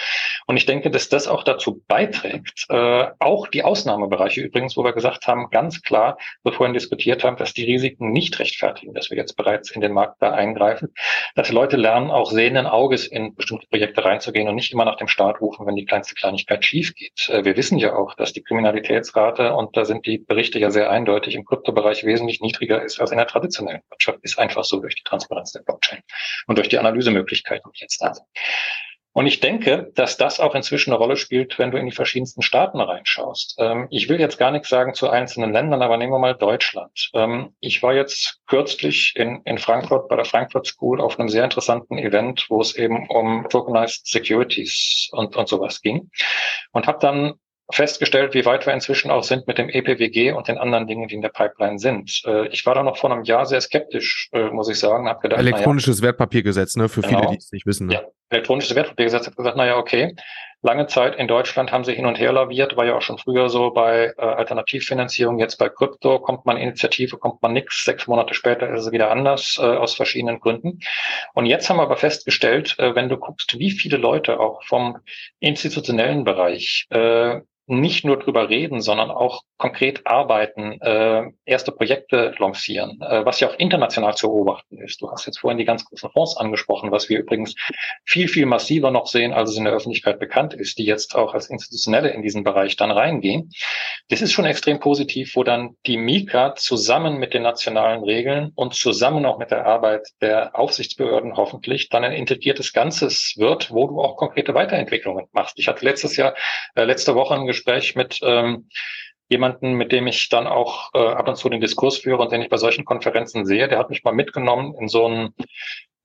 [SPEAKER 2] Und ich denke, dass das auch dazu beiträgt, äh, auch die Ausnahmebereiche übrigens, wo wir gesagt haben, ganz klar, wir vorhin diskutiert haben, dass die Risiken nicht rechtfertigen, dass wir jetzt bereits in den Markt da eingreifen, dass Leute lernen, auch sehenden Auges in bestimmte Projekte reinzugehen und nicht immer nach dem Start rufen, wenn die kleinste Kleinigkeit schief geht. Äh, wir wissen ja auch, dass die Kriminalitätsrate, und da sind die Berichte ja sehr eindeutig, im Kryptobereich wesentlich niedriger ist als in der traditionellen Wirtschaft. Ist einfach so durch die Transparenz der Blockchain und durch die Analysemöglichkeiten, die jetzt da sind. Und ich denke, dass das auch inzwischen eine Rolle spielt, wenn du in die verschiedensten Staaten reinschaust. Ähm, ich will jetzt gar nichts sagen zu einzelnen Ländern, aber nehmen wir mal Deutschland. Ähm, ich war jetzt kürzlich in, in Frankfurt bei der Frankfurt School auf einem sehr interessanten Event, wo es eben um Tokenized Securities und, und sowas ging und habe dann festgestellt, wie weit wir inzwischen auch sind mit dem EPWG und den anderen Dingen, die in der Pipeline sind. Äh, ich war da noch vor einem Jahr sehr skeptisch, äh, muss ich sagen.
[SPEAKER 1] Hab gedacht, Elektronisches ja, Wertpapiergesetz, ne, für genau. viele, die es nicht wissen. Ne? Ja,
[SPEAKER 2] elektronisches Wertpapiergesetz hat gesagt, naja, okay. Lange Zeit in Deutschland haben sie hin und her laviert, war ja auch schon früher so bei äh, Alternativfinanzierung, jetzt bei Krypto kommt man Initiative, kommt man nix. Sechs Monate später ist es wieder anders, äh, aus verschiedenen Gründen. Und jetzt haben wir aber festgestellt, äh, wenn du guckst, wie viele Leute auch vom institutionellen Bereich äh, nicht nur drüber reden, sondern auch konkret arbeiten, äh, erste Projekte lancieren, äh, was ja auch international zu beobachten ist. Du hast jetzt vorhin die ganz großen Fonds angesprochen, was wir übrigens viel, viel massiver noch sehen, als es in der Öffentlichkeit bekannt ist, die jetzt auch als Institutionelle in diesen Bereich dann reingehen. Das ist schon extrem positiv, wo dann die Mika zusammen mit den nationalen Regeln und zusammen auch mit der Arbeit der Aufsichtsbehörden hoffentlich dann ein integriertes Ganzes wird, wo du auch konkrete Weiterentwicklungen machst. Ich hatte letztes Jahr, äh, letzte Woche ein Gespräch mit ähm, jemanden, mit dem ich dann auch äh, ab und zu den Diskurs führe und den ich bei solchen Konferenzen sehe, der hat mich mal mitgenommen in so einen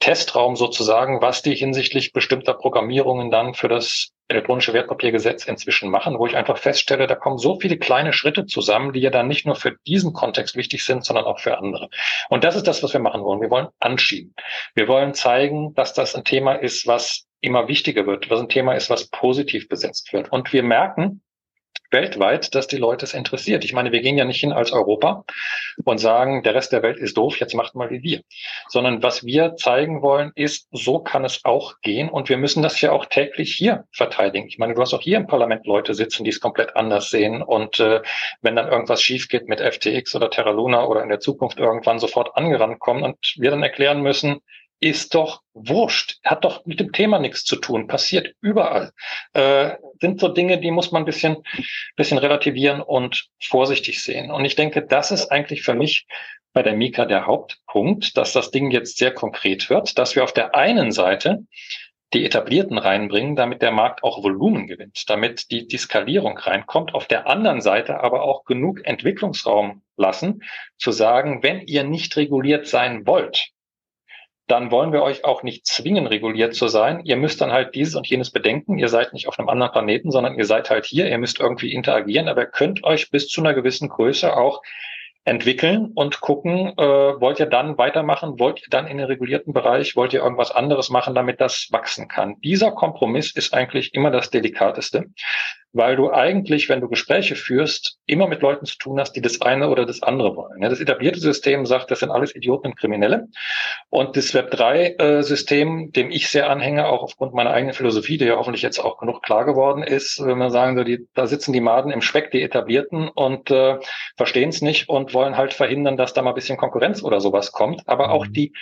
[SPEAKER 2] Testraum sozusagen, was die hinsichtlich bestimmter Programmierungen dann für das elektronische Wertpapiergesetz inzwischen machen, wo ich einfach feststelle, da kommen so viele kleine Schritte zusammen, die ja dann nicht nur für diesen Kontext wichtig sind, sondern auch für andere. Und das ist das, was wir machen wollen. Wir wollen anschieben. Wir wollen zeigen, dass das ein Thema ist, was immer wichtiger wird, was ein Thema ist, was positiv besetzt wird. Und wir merken, weltweit, dass die Leute es interessiert. Ich meine, wir gehen ja nicht hin als Europa und sagen, der Rest der Welt ist doof, jetzt macht mal wie wir. Sondern was wir zeigen wollen, ist, so kann es auch gehen und wir müssen das ja auch täglich hier verteidigen. Ich meine, du hast auch hier im Parlament Leute sitzen, die es komplett anders sehen und äh, wenn dann irgendwas schief geht mit FTX oder Terra Luna oder in der Zukunft irgendwann sofort angerannt kommen und wir dann erklären müssen, ist doch wurscht, hat doch mit dem Thema nichts zu tun, passiert überall. Äh, sind so Dinge, die muss man ein bisschen, bisschen relativieren und vorsichtig sehen. Und ich denke, das ist eigentlich für mich bei der Mika der Hauptpunkt, dass das Ding jetzt sehr konkret wird, dass wir auf der einen Seite die Etablierten reinbringen, damit der Markt auch Volumen gewinnt, damit die, die Skalierung reinkommt. Auf der anderen Seite aber auch genug Entwicklungsraum lassen, zu sagen, wenn ihr nicht reguliert sein wollt, dann wollen wir euch auch nicht zwingen, reguliert zu sein. Ihr müsst dann halt dieses und jenes bedenken. Ihr seid nicht auf einem anderen Planeten, sondern ihr seid halt hier. Ihr müsst irgendwie interagieren, aber ihr könnt euch bis zu einer gewissen Größe auch entwickeln und gucken, äh, wollt ihr dann weitermachen, wollt ihr dann in den regulierten Bereich, wollt ihr irgendwas anderes machen, damit das wachsen kann. Dieser Kompromiss ist eigentlich immer das Delikateste weil du eigentlich, wenn du Gespräche führst, immer mit Leuten zu tun hast, die das eine oder das andere wollen. Das etablierte System sagt, das sind alles Idioten und Kriminelle. Und das Web3-System, dem ich sehr anhänge, auch aufgrund meiner eigenen Philosophie, die ja hoffentlich jetzt auch genug klar geworden ist, wenn man sagen so, die, da sitzen die Maden im Speck, die Etablierten und äh, verstehen es nicht und wollen halt verhindern, dass da mal ein bisschen Konkurrenz oder sowas kommt. Aber auch mhm. die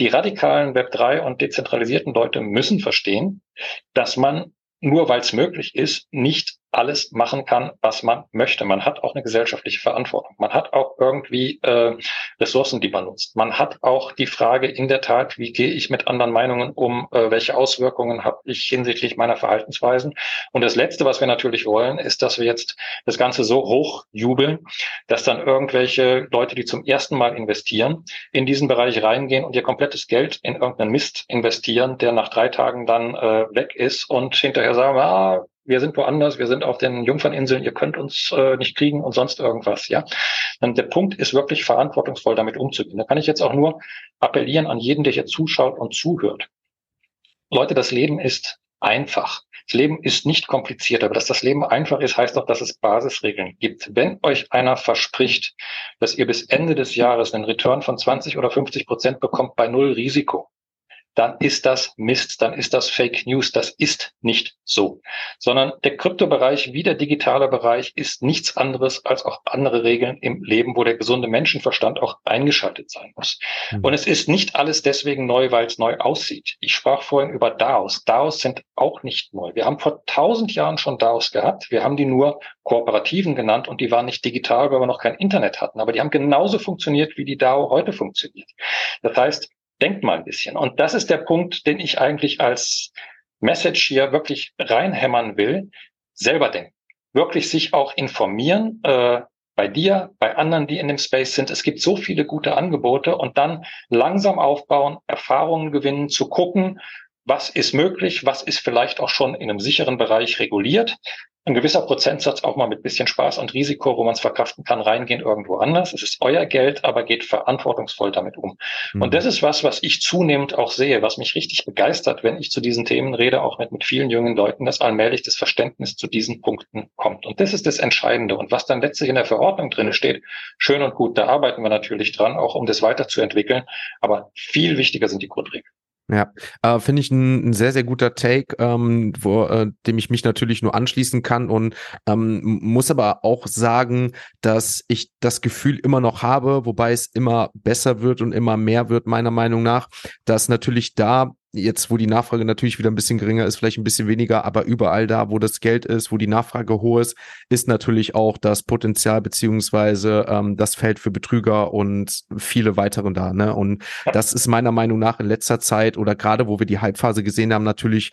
[SPEAKER 2] die radikalen Web3 und dezentralisierten Leute müssen verstehen, dass man nur weil es möglich ist, nicht alles machen kann, was man möchte. Man hat auch eine gesellschaftliche Verantwortung. Man hat auch irgendwie äh, Ressourcen, die man nutzt. Man hat auch die Frage in der Tat, wie gehe ich mit anderen Meinungen um, äh, welche Auswirkungen habe ich hinsichtlich meiner Verhaltensweisen. Und das Letzte, was wir natürlich wollen, ist, dass wir jetzt das Ganze so hoch jubeln, dass dann irgendwelche Leute, die zum ersten Mal investieren, in diesen Bereich reingehen und ihr komplettes Geld in irgendeinen Mist investieren, der nach drei Tagen dann äh, weg ist und hinterher sagen, ah, wir sind woanders, wir sind auf den Jungferninseln, ihr könnt uns äh, nicht kriegen und sonst irgendwas, ja. Dann der Punkt ist wirklich verantwortungsvoll damit umzugehen. Da kann ich jetzt auch nur appellieren an jeden, der hier zuschaut und zuhört. Leute, das Leben ist einfach. Das Leben ist nicht kompliziert, aber dass das Leben einfach ist, heißt auch, dass es Basisregeln gibt. Wenn euch einer verspricht, dass ihr bis Ende des Jahres einen Return von 20 oder 50 Prozent bekommt bei null Risiko, dann ist das Mist, dann ist das Fake News, das ist nicht so. Sondern der Kryptobereich wie der digitale Bereich ist nichts anderes als auch andere Regeln im Leben, wo der gesunde Menschenverstand auch eingeschaltet sein muss. Mhm. Und es ist nicht alles deswegen neu, weil es neu aussieht. Ich sprach vorhin über DAOs. DAOs sind auch nicht neu. Wir haben vor tausend Jahren schon DAOs gehabt. Wir haben die nur Kooperativen genannt und die waren nicht digital, weil wir noch kein Internet hatten. Aber die haben genauso funktioniert, wie die DAO heute funktioniert. Das heißt, denkt mal ein bisschen. Und das ist der Punkt, den ich eigentlich als Message hier wirklich reinhämmern will. Selber denken. Wirklich sich auch informieren, äh, bei dir, bei anderen, die in dem Space sind. Es gibt so viele gute Angebote und dann langsam aufbauen, Erfahrungen gewinnen, zu gucken, was ist möglich, was ist vielleicht auch schon in einem sicheren Bereich reguliert, ein gewisser Prozentsatz auch mal mit bisschen Spaß und Risiko, wo man es verkraften kann, reingehen irgendwo anders. Es ist euer Geld, aber geht verantwortungsvoll damit um. Mhm. Und das ist was, was ich zunehmend auch sehe, was mich richtig begeistert, wenn ich zu diesen Themen rede, auch mit, mit vielen jungen Leuten, dass allmählich das Verständnis zu diesen Punkten kommt. Und das ist das Entscheidende. Und was dann letztlich in der Verordnung drin steht, schön und gut, da arbeiten wir natürlich dran, auch um das weiterzuentwickeln. Aber viel wichtiger sind die Grundregeln.
[SPEAKER 1] Ja, äh, finde ich ein, ein, sehr, sehr guter Take, ähm, wo, äh, dem ich mich natürlich nur anschließen kann und ähm, muss aber auch sagen, dass ich das Gefühl immer noch habe, wobei es immer besser wird und immer mehr wird, meiner Meinung nach, dass natürlich da jetzt, wo die Nachfrage natürlich wieder ein bisschen geringer ist, vielleicht ein bisschen weniger, aber überall da, wo das Geld ist, wo die Nachfrage hoch ist, ist natürlich auch das Potenzial beziehungsweise ähm, das Feld für Betrüger und viele weiteren da. Ne? Und das ist meiner Meinung nach in letzter Zeit oder gerade wo wir die Halbphase gesehen haben, natürlich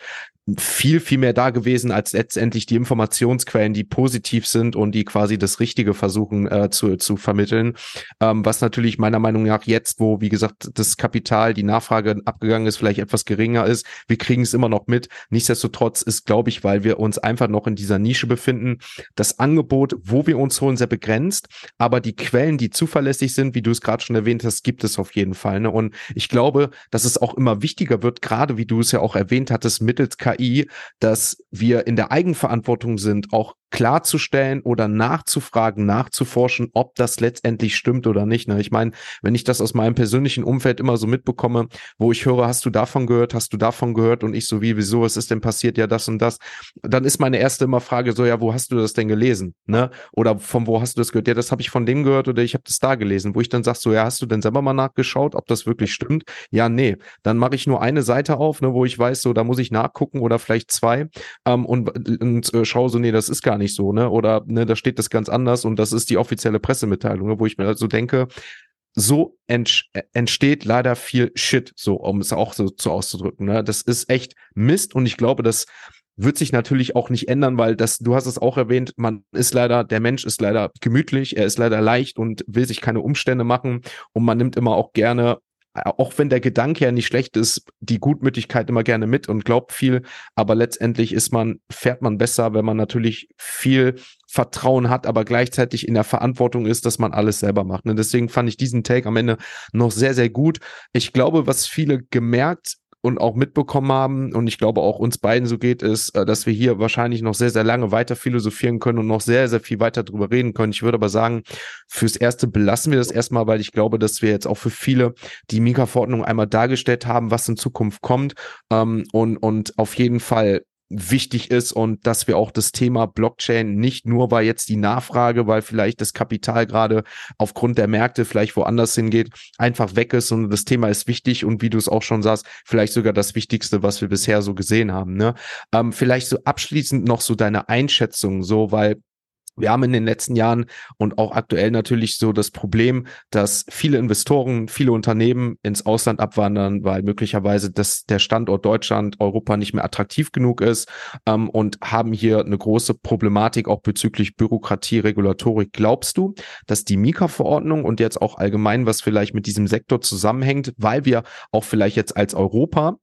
[SPEAKER 1] viel, viel mehr da gewesen als letztendlich die Informationsquellen, die positiv sind und die quasi das Richtige versuchen äh, zu, zu vermitteln. Ähm, was natürlich meiner Meinung nach jetzt, wo, wie gesagt, das Kapital, die Nachfrage abgegangen ist, vielleicht etwas geringer ist, wir kriegen es immer noch mit. Nichtsdestotrotz ist, glaube ich, weil wir uns einfach noch in dieser Nische befinden, das Angebot, wo wir uns holen, sehr begrenzt, aber die Quellen, die zuverlässig sind, wie du es gerade schon erwähnt hast, gibt es auf jeden Fall. Ne? Und ich glaube, dass es auch immer wichtiger wird, gerade wie du es ja auch erwähnt hattest, mittels KI, dass wir in der Eigenverantwortung sind, auch klarzustellen oder nachzufragen, nachzuforschen, ob das letztendlich stimmt oder nicht. Ne? Ich meine, wenn ich das aus meinem persönlichen Umfeld immer so mitbekomme, wo ich höre, hast du davon gehört, hast du davon gehört und ich so wie, wieso, was ist denn passiert, ja das und das, dann ist meine erste immer Frage so, ja, wo hast du das denn gelesen? Ne? Oder von wo hast du das gehört? Ja, das habe ich von dem gehört oder ich habe das da gelesen, wo ich dann sag so, ja, hast du denn selber mal nachgeschaut, ob das wirklich stimmt? Ja, nee. Dann mache ich nur eine Seite auf, ne, wo ich weiß, so, da muss ich nachgucken oder vielleicht zwei ähm, und, und äh, schaue so, nee, das ist gar nicht nicht so, ne? Oder ne, da steht das ganz anders und das ist die offizielle Pressemitteilung, ne? wo ich mir also denke, so ent entsteht leider viel Shit, so um es auch so zu auszudrücken. Ne? Das ist echt Mist und ich glaube, das wird sich natürlich auch nicht ändern, weil das, du hast es auch erwähnt, man ist leider, der Mensch ist leider gemütlich, er ist leider leicht und will sich keine Umstände machen und man nimmt immer auch gerne auch wenn der Gedanke ja nicht schlecht ist, die Gutmütigkeit immer gerne mit und glaubt viel, aber letztendlich ist man, fährt man besser, wenn man natürlich viel Vertrauen hat, aber gleichzeitig in der Verantwortung ist, dass man alles selber macht. Und deswegen fand ich diesen Take am Ende noch sehr, sehr gut. Ich glaube, was viele gemerkt und auch mitbekommen haben, und ich glaube auch uns beiden so geht, ist, äh, dass wir hier wahrscheinlich noch sehr, sehr lange weiter philosophieren können und noch sehr, sehr viel weiter drüber reden können. Ich würde aber sagen, fürs Erste belassen wir das erstmal, weil ich glaube, dass wir jetzt auch für viele die Mika-Verordnung einmal dargestellt haben, was in Zukunft kommt ähm, und, und auf jeden Fall wichtig ist und dass wir auch das Thema Blockchain nicht nur, weil jetzt die Nachfrage, weil vielleicht das Kapital gerade aufgrund der Märkte vielleicht woanders hingeht, einfach weg ist, sondern das Thema ist wichtig und wie du es auch schon sagst, vielleicht sogar das Wichtigste, was wir bisher so gesehen haben. Ne? Ähm, vielleicht so abschließend noch so deine Einschätzung, so, weil Wir haben in den letzten Jahren und auch aktuell natürlich so das Problem, dass viele Investoren, viele Unternehmen ins Ausland abwandern, weil möglicherweise das, der Standort Deutschland, Europa nicht mehr attraktiv genug ist ähm, und haben hier eine große Problematik auch bezüglich Bürokratie, Regulatorik. Glaubst du, dass die Mika-Verordnung und jetzt auch allgemein, was vielleicht mit diesem Sektor zusammenhängt, weil wir auch vielleicht jetzt als Europa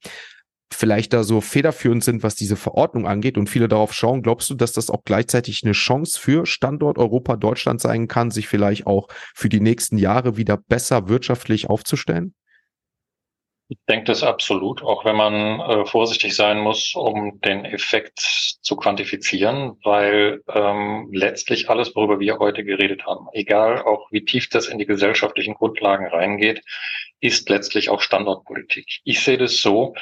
[SPEAKER 1] vielleicht da so federführend sind, was diese Verordnung angeht und viele darauf schauen, glaubst du, dass das auch gleichzeitig eine Chance für Standort Europa Deutschland sein kann, sich vielleicht auch für die nächsten Jahre wieder besser wirtschaftlich aufzustellen?
[SPEAKER 2] Ich denke das absolut, auch wenn man äh, vorsichtig sein muss, um den Effekt zu quantifizieren, weil ähm, letztlich alles, worüber wir heute geredet haben, egal auch wie tief das in die gesellschaftlichen Grundlagen reingeht, ist letztlich auch Standortpolitik. Ich sehe das so,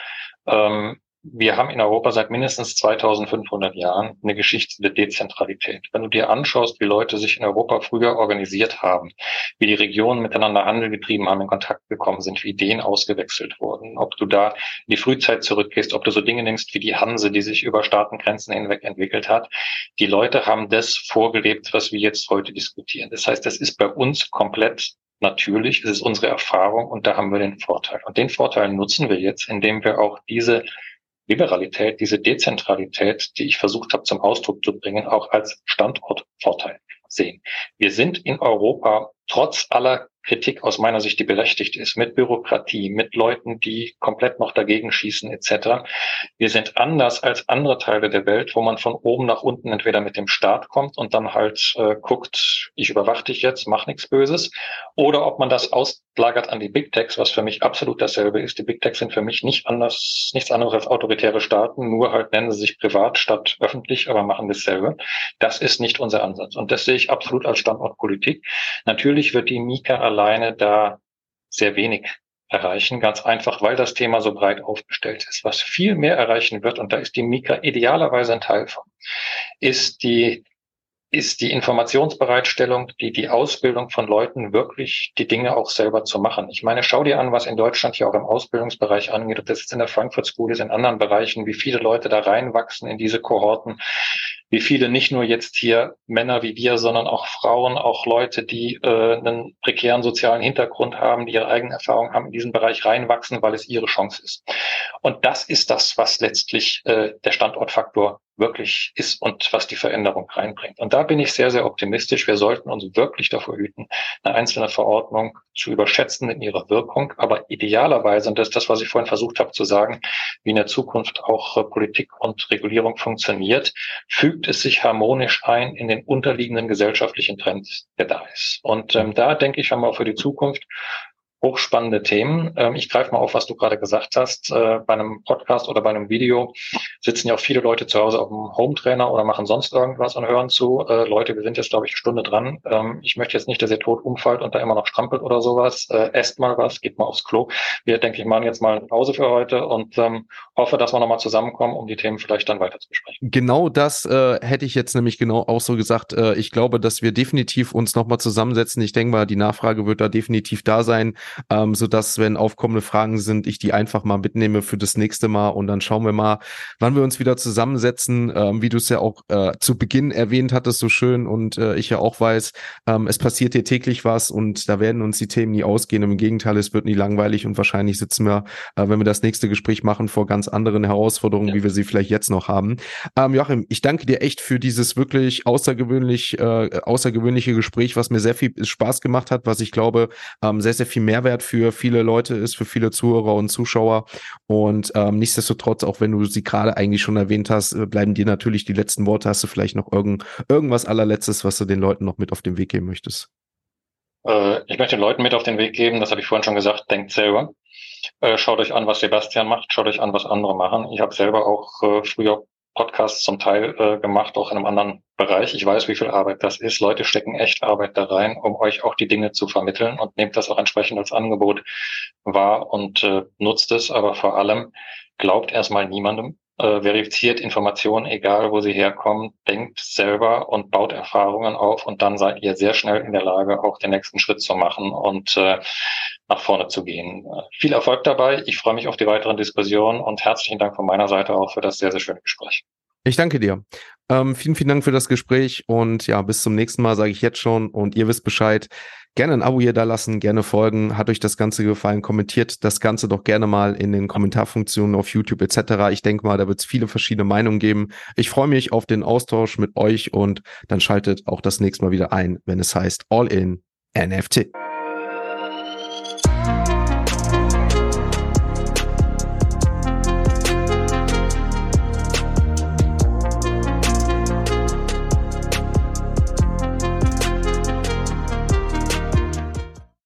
[SPEAKER 2] ähm, wir haben in Europa seit mindestens 2500 Jahren eine Geschichte der Dezentralität. Wenn du dir anschaust, wie Leute sich in Europa früher organisiert haben, wie die Regionen miteinander Handel getrieben haben, in Kontakt gekommen sind, wie Ideen ausgewechselt wurden, ob du da in die Frühzeit zurückgehst, ob du so Dinge nimmst wie die Hanse, die sich über Staatengrenzen hinweg entwickelt hat. Die Leute haben das vorgelebt, was wir jetzt heute diskutieren. Das heißt, das ist bei uns komplett natürlich, es ist unsere Erfahrung und da haben wir den Vorteil. Und den Vorteil nutzen wir jetzt, indem wir auch diese Liberalität, diese Dezentralität, die ich versucht habe zum Ausdruck zu bringen, auch als Standortvorteil sehen. Wir sind in Europa trotz aller Kritik aus meiner Sicht, die berechtigt ist, mit Bürokratie, mit Leuten, die komplett noch dagegen schießen etc. Wir sind anders als andere Teile der Welt, wo man von oben nach unten entweder mit dem Staat kommt und dann halt äh, guckt, ich überwache dich jetzt, mach nichts Böses, oder ob man das auslagert an die Big Techs, was für mich absolut dasselbe ist. Die Big Techs sind für mich nicht anders, nichts anderes als autoritäre Staaten, nur halt nennen sie sich privat statt öffentlich, aber machen dasselbe. Das ist nicht unser Ansatz. Und das sehe ich absolut als Standortpolitik. Natürlich wird die Mika alleine da sehr wenig erreichen, ganz einfach, weil das Thema so breit aufgestellt ist. Was viel mehr erreichen wird, und da ist die Mika idealerweise ein Teil von, ist die ist die Informationsbereitstellung, die, die Ausbildung von Leuten wirklich die Dinge auch selber zu machen. Ich meine, schau dir an, was in Deutschland hier auch im Ausbildungsbereich angeht, ob das jetzt in der Frankfurt School ist, in anderen Bereichen, wie viele Leute da reinwachsen in diese Kohorten, wie viele nicht nur jetzt hier Männer wie wir, sondern auch Frauen, auch Leute, die äh, einen prekären sozialen Hintergrund haben, die ihre eigene Erfahrung haben, in diesen Bereich reinwachsen, weil es ihre Chance ist. Und das ist das, was letztlich äh, der Standortfaktor wirklich ist und was die Veränderung reinbringt. Und da bin ich sehr, sehr optimistisch. Wir sollten uns wirklich davor hüten, eine einzelne Verordnung zu überschätzen in ihrer Wirkung. Aber idealerweise, und das ist das, was ich vorhin versucht habe zu sagen, wie in der Zukunft auch äh, Politik und Regulierung funktioniert, fügt es sich harmonisch ein in den unterliegenden gesellschaftlichen Trend, der da ist. Und ähm, da denke ich, haben wir auch für die Zukunft hochspannende Themen. Ähm, ich greife mal auf, was du gerade gesagt hast. Äh, bei einem Podcast oder bei einem Video sitzen ja auch viele Leute zu Hause auf dem Home-Trainer oder machen sonst irgendwas und hören zu. Äh, Leute, wir sind jetzt, glaube ich, eine Stunde dran. Ähm, ich möchte jetzt nicht, dass ihr tot umfallt und da immer noch strampelt oder sowas. Äh, esst mal was, geht mal aufs Klo. Wir, denke ich, machen jetzt mal eine Pause für heute und ähm, hoffe, dass wir nochmal zusammenkommen, um die Themen vielleicht dann weiter zu besprechen.
[SPEAKER 1] Genau das äh, hätte ich jetzt nämlich genau auch so gesagt. Ich glaube, dass wir definitiv uns nochmal zusammensetzen. Ich denke mal, die Nachfrage wird da definitiv da sein ähm, so dass wenn aufkommende Fragen sind, ich die einfach mal mitnehme für das nächste Mal und dann schauen wir mal, wann wir uns wieder zusammensetzen, ähm, wie du es ja auch äh, zu Beginn erwähnt hattest, so schön und äh, ich ja auch weiß, ähm, es passiert hier täglich was und da werden uns die Themen nie ausgehen. Im Gegenteil, es wird nie langweilig und wahrscheinlich sitzen wir, äh, wenn wir das nächste Gespräch machen, vor ganz anderen Herausforderungen, ja. wie wir sie vielleicht jetzt noch haben. Ähm, Joachim, ich danke dir echt für dieses wirklich außergewöhnlich, äh, außergewöhnliche Gespräch, was mir sehr viel Spaß gemacht hat, was ich glaube, ähm, sehr, sehr viel Mehrwert für viele Leute ist, für viele Zuhörer und Zuschauer. Und ähm, nichtsdestotrotz, auch wenn du sie gerade eigentlich schon erwähnt hast, äh, bleiben dir natürlich die letzten Worte. Hast du vielleicht noch irgend, irgendwas allerletztes, was du den Leuten noch mit auf den Weg geben möchtest?
[SPEAKER 2] Äh, ich möchte den Leuten mit auf den Weg geben, das habe ich vorhin schon gesagt, denkt selber. Äh, schaut euch an, was Sebastian macht, schaut euch an, was andere machen. Ich habe selber auch äh, früher Podcasts zum Teil äh, gemacht, auch in einem anderen Bereich. Ich weiß, wie viel Arbeit das ist. Leute stecken echt Arbeit da rein, um euch auch die Dinge zu vermitteln und nehmt das auch entsprechend als Angebot wahr und äh, nutzt es. Aber vor allem glaubt erstmal niemandem, äh, verifiziert Informationen, egal wo sie herkommen, denkt selber und baut Erfahrungen auf und dann seid ihr sehr schnell in der Lage, auch den nächsten Schritt zu machen und äh, nach vorne zu gehen. Viel Erfolg dabei. Ich freue mich auf die weiteren Diskussionen und herzlichen Dank von meiner Seite auch für das sehr, sehr schöne Gespräch.
[SPEAKER 1] Ich danke dir. Ähm, vielen, vielen Dank für das Gespräch und ja, bis zum nächsten Mal sage ich jetzt schon und ihr wisst Bescheid. Gerne ein Abo hier da lassen, gerne folgen. Hat euch das Ganze gefallen? Kommentiert das Ganze doch gerne mal in den Kommentarfunktionen auf YouTube etc. Ich denke mal, da wird es viele verschiedene Meinungen geben. Ich freue mich auf den Austausch mit euch und dann schaltet auch das nächste Mal wieder ein, wenn es heißt All in NFT.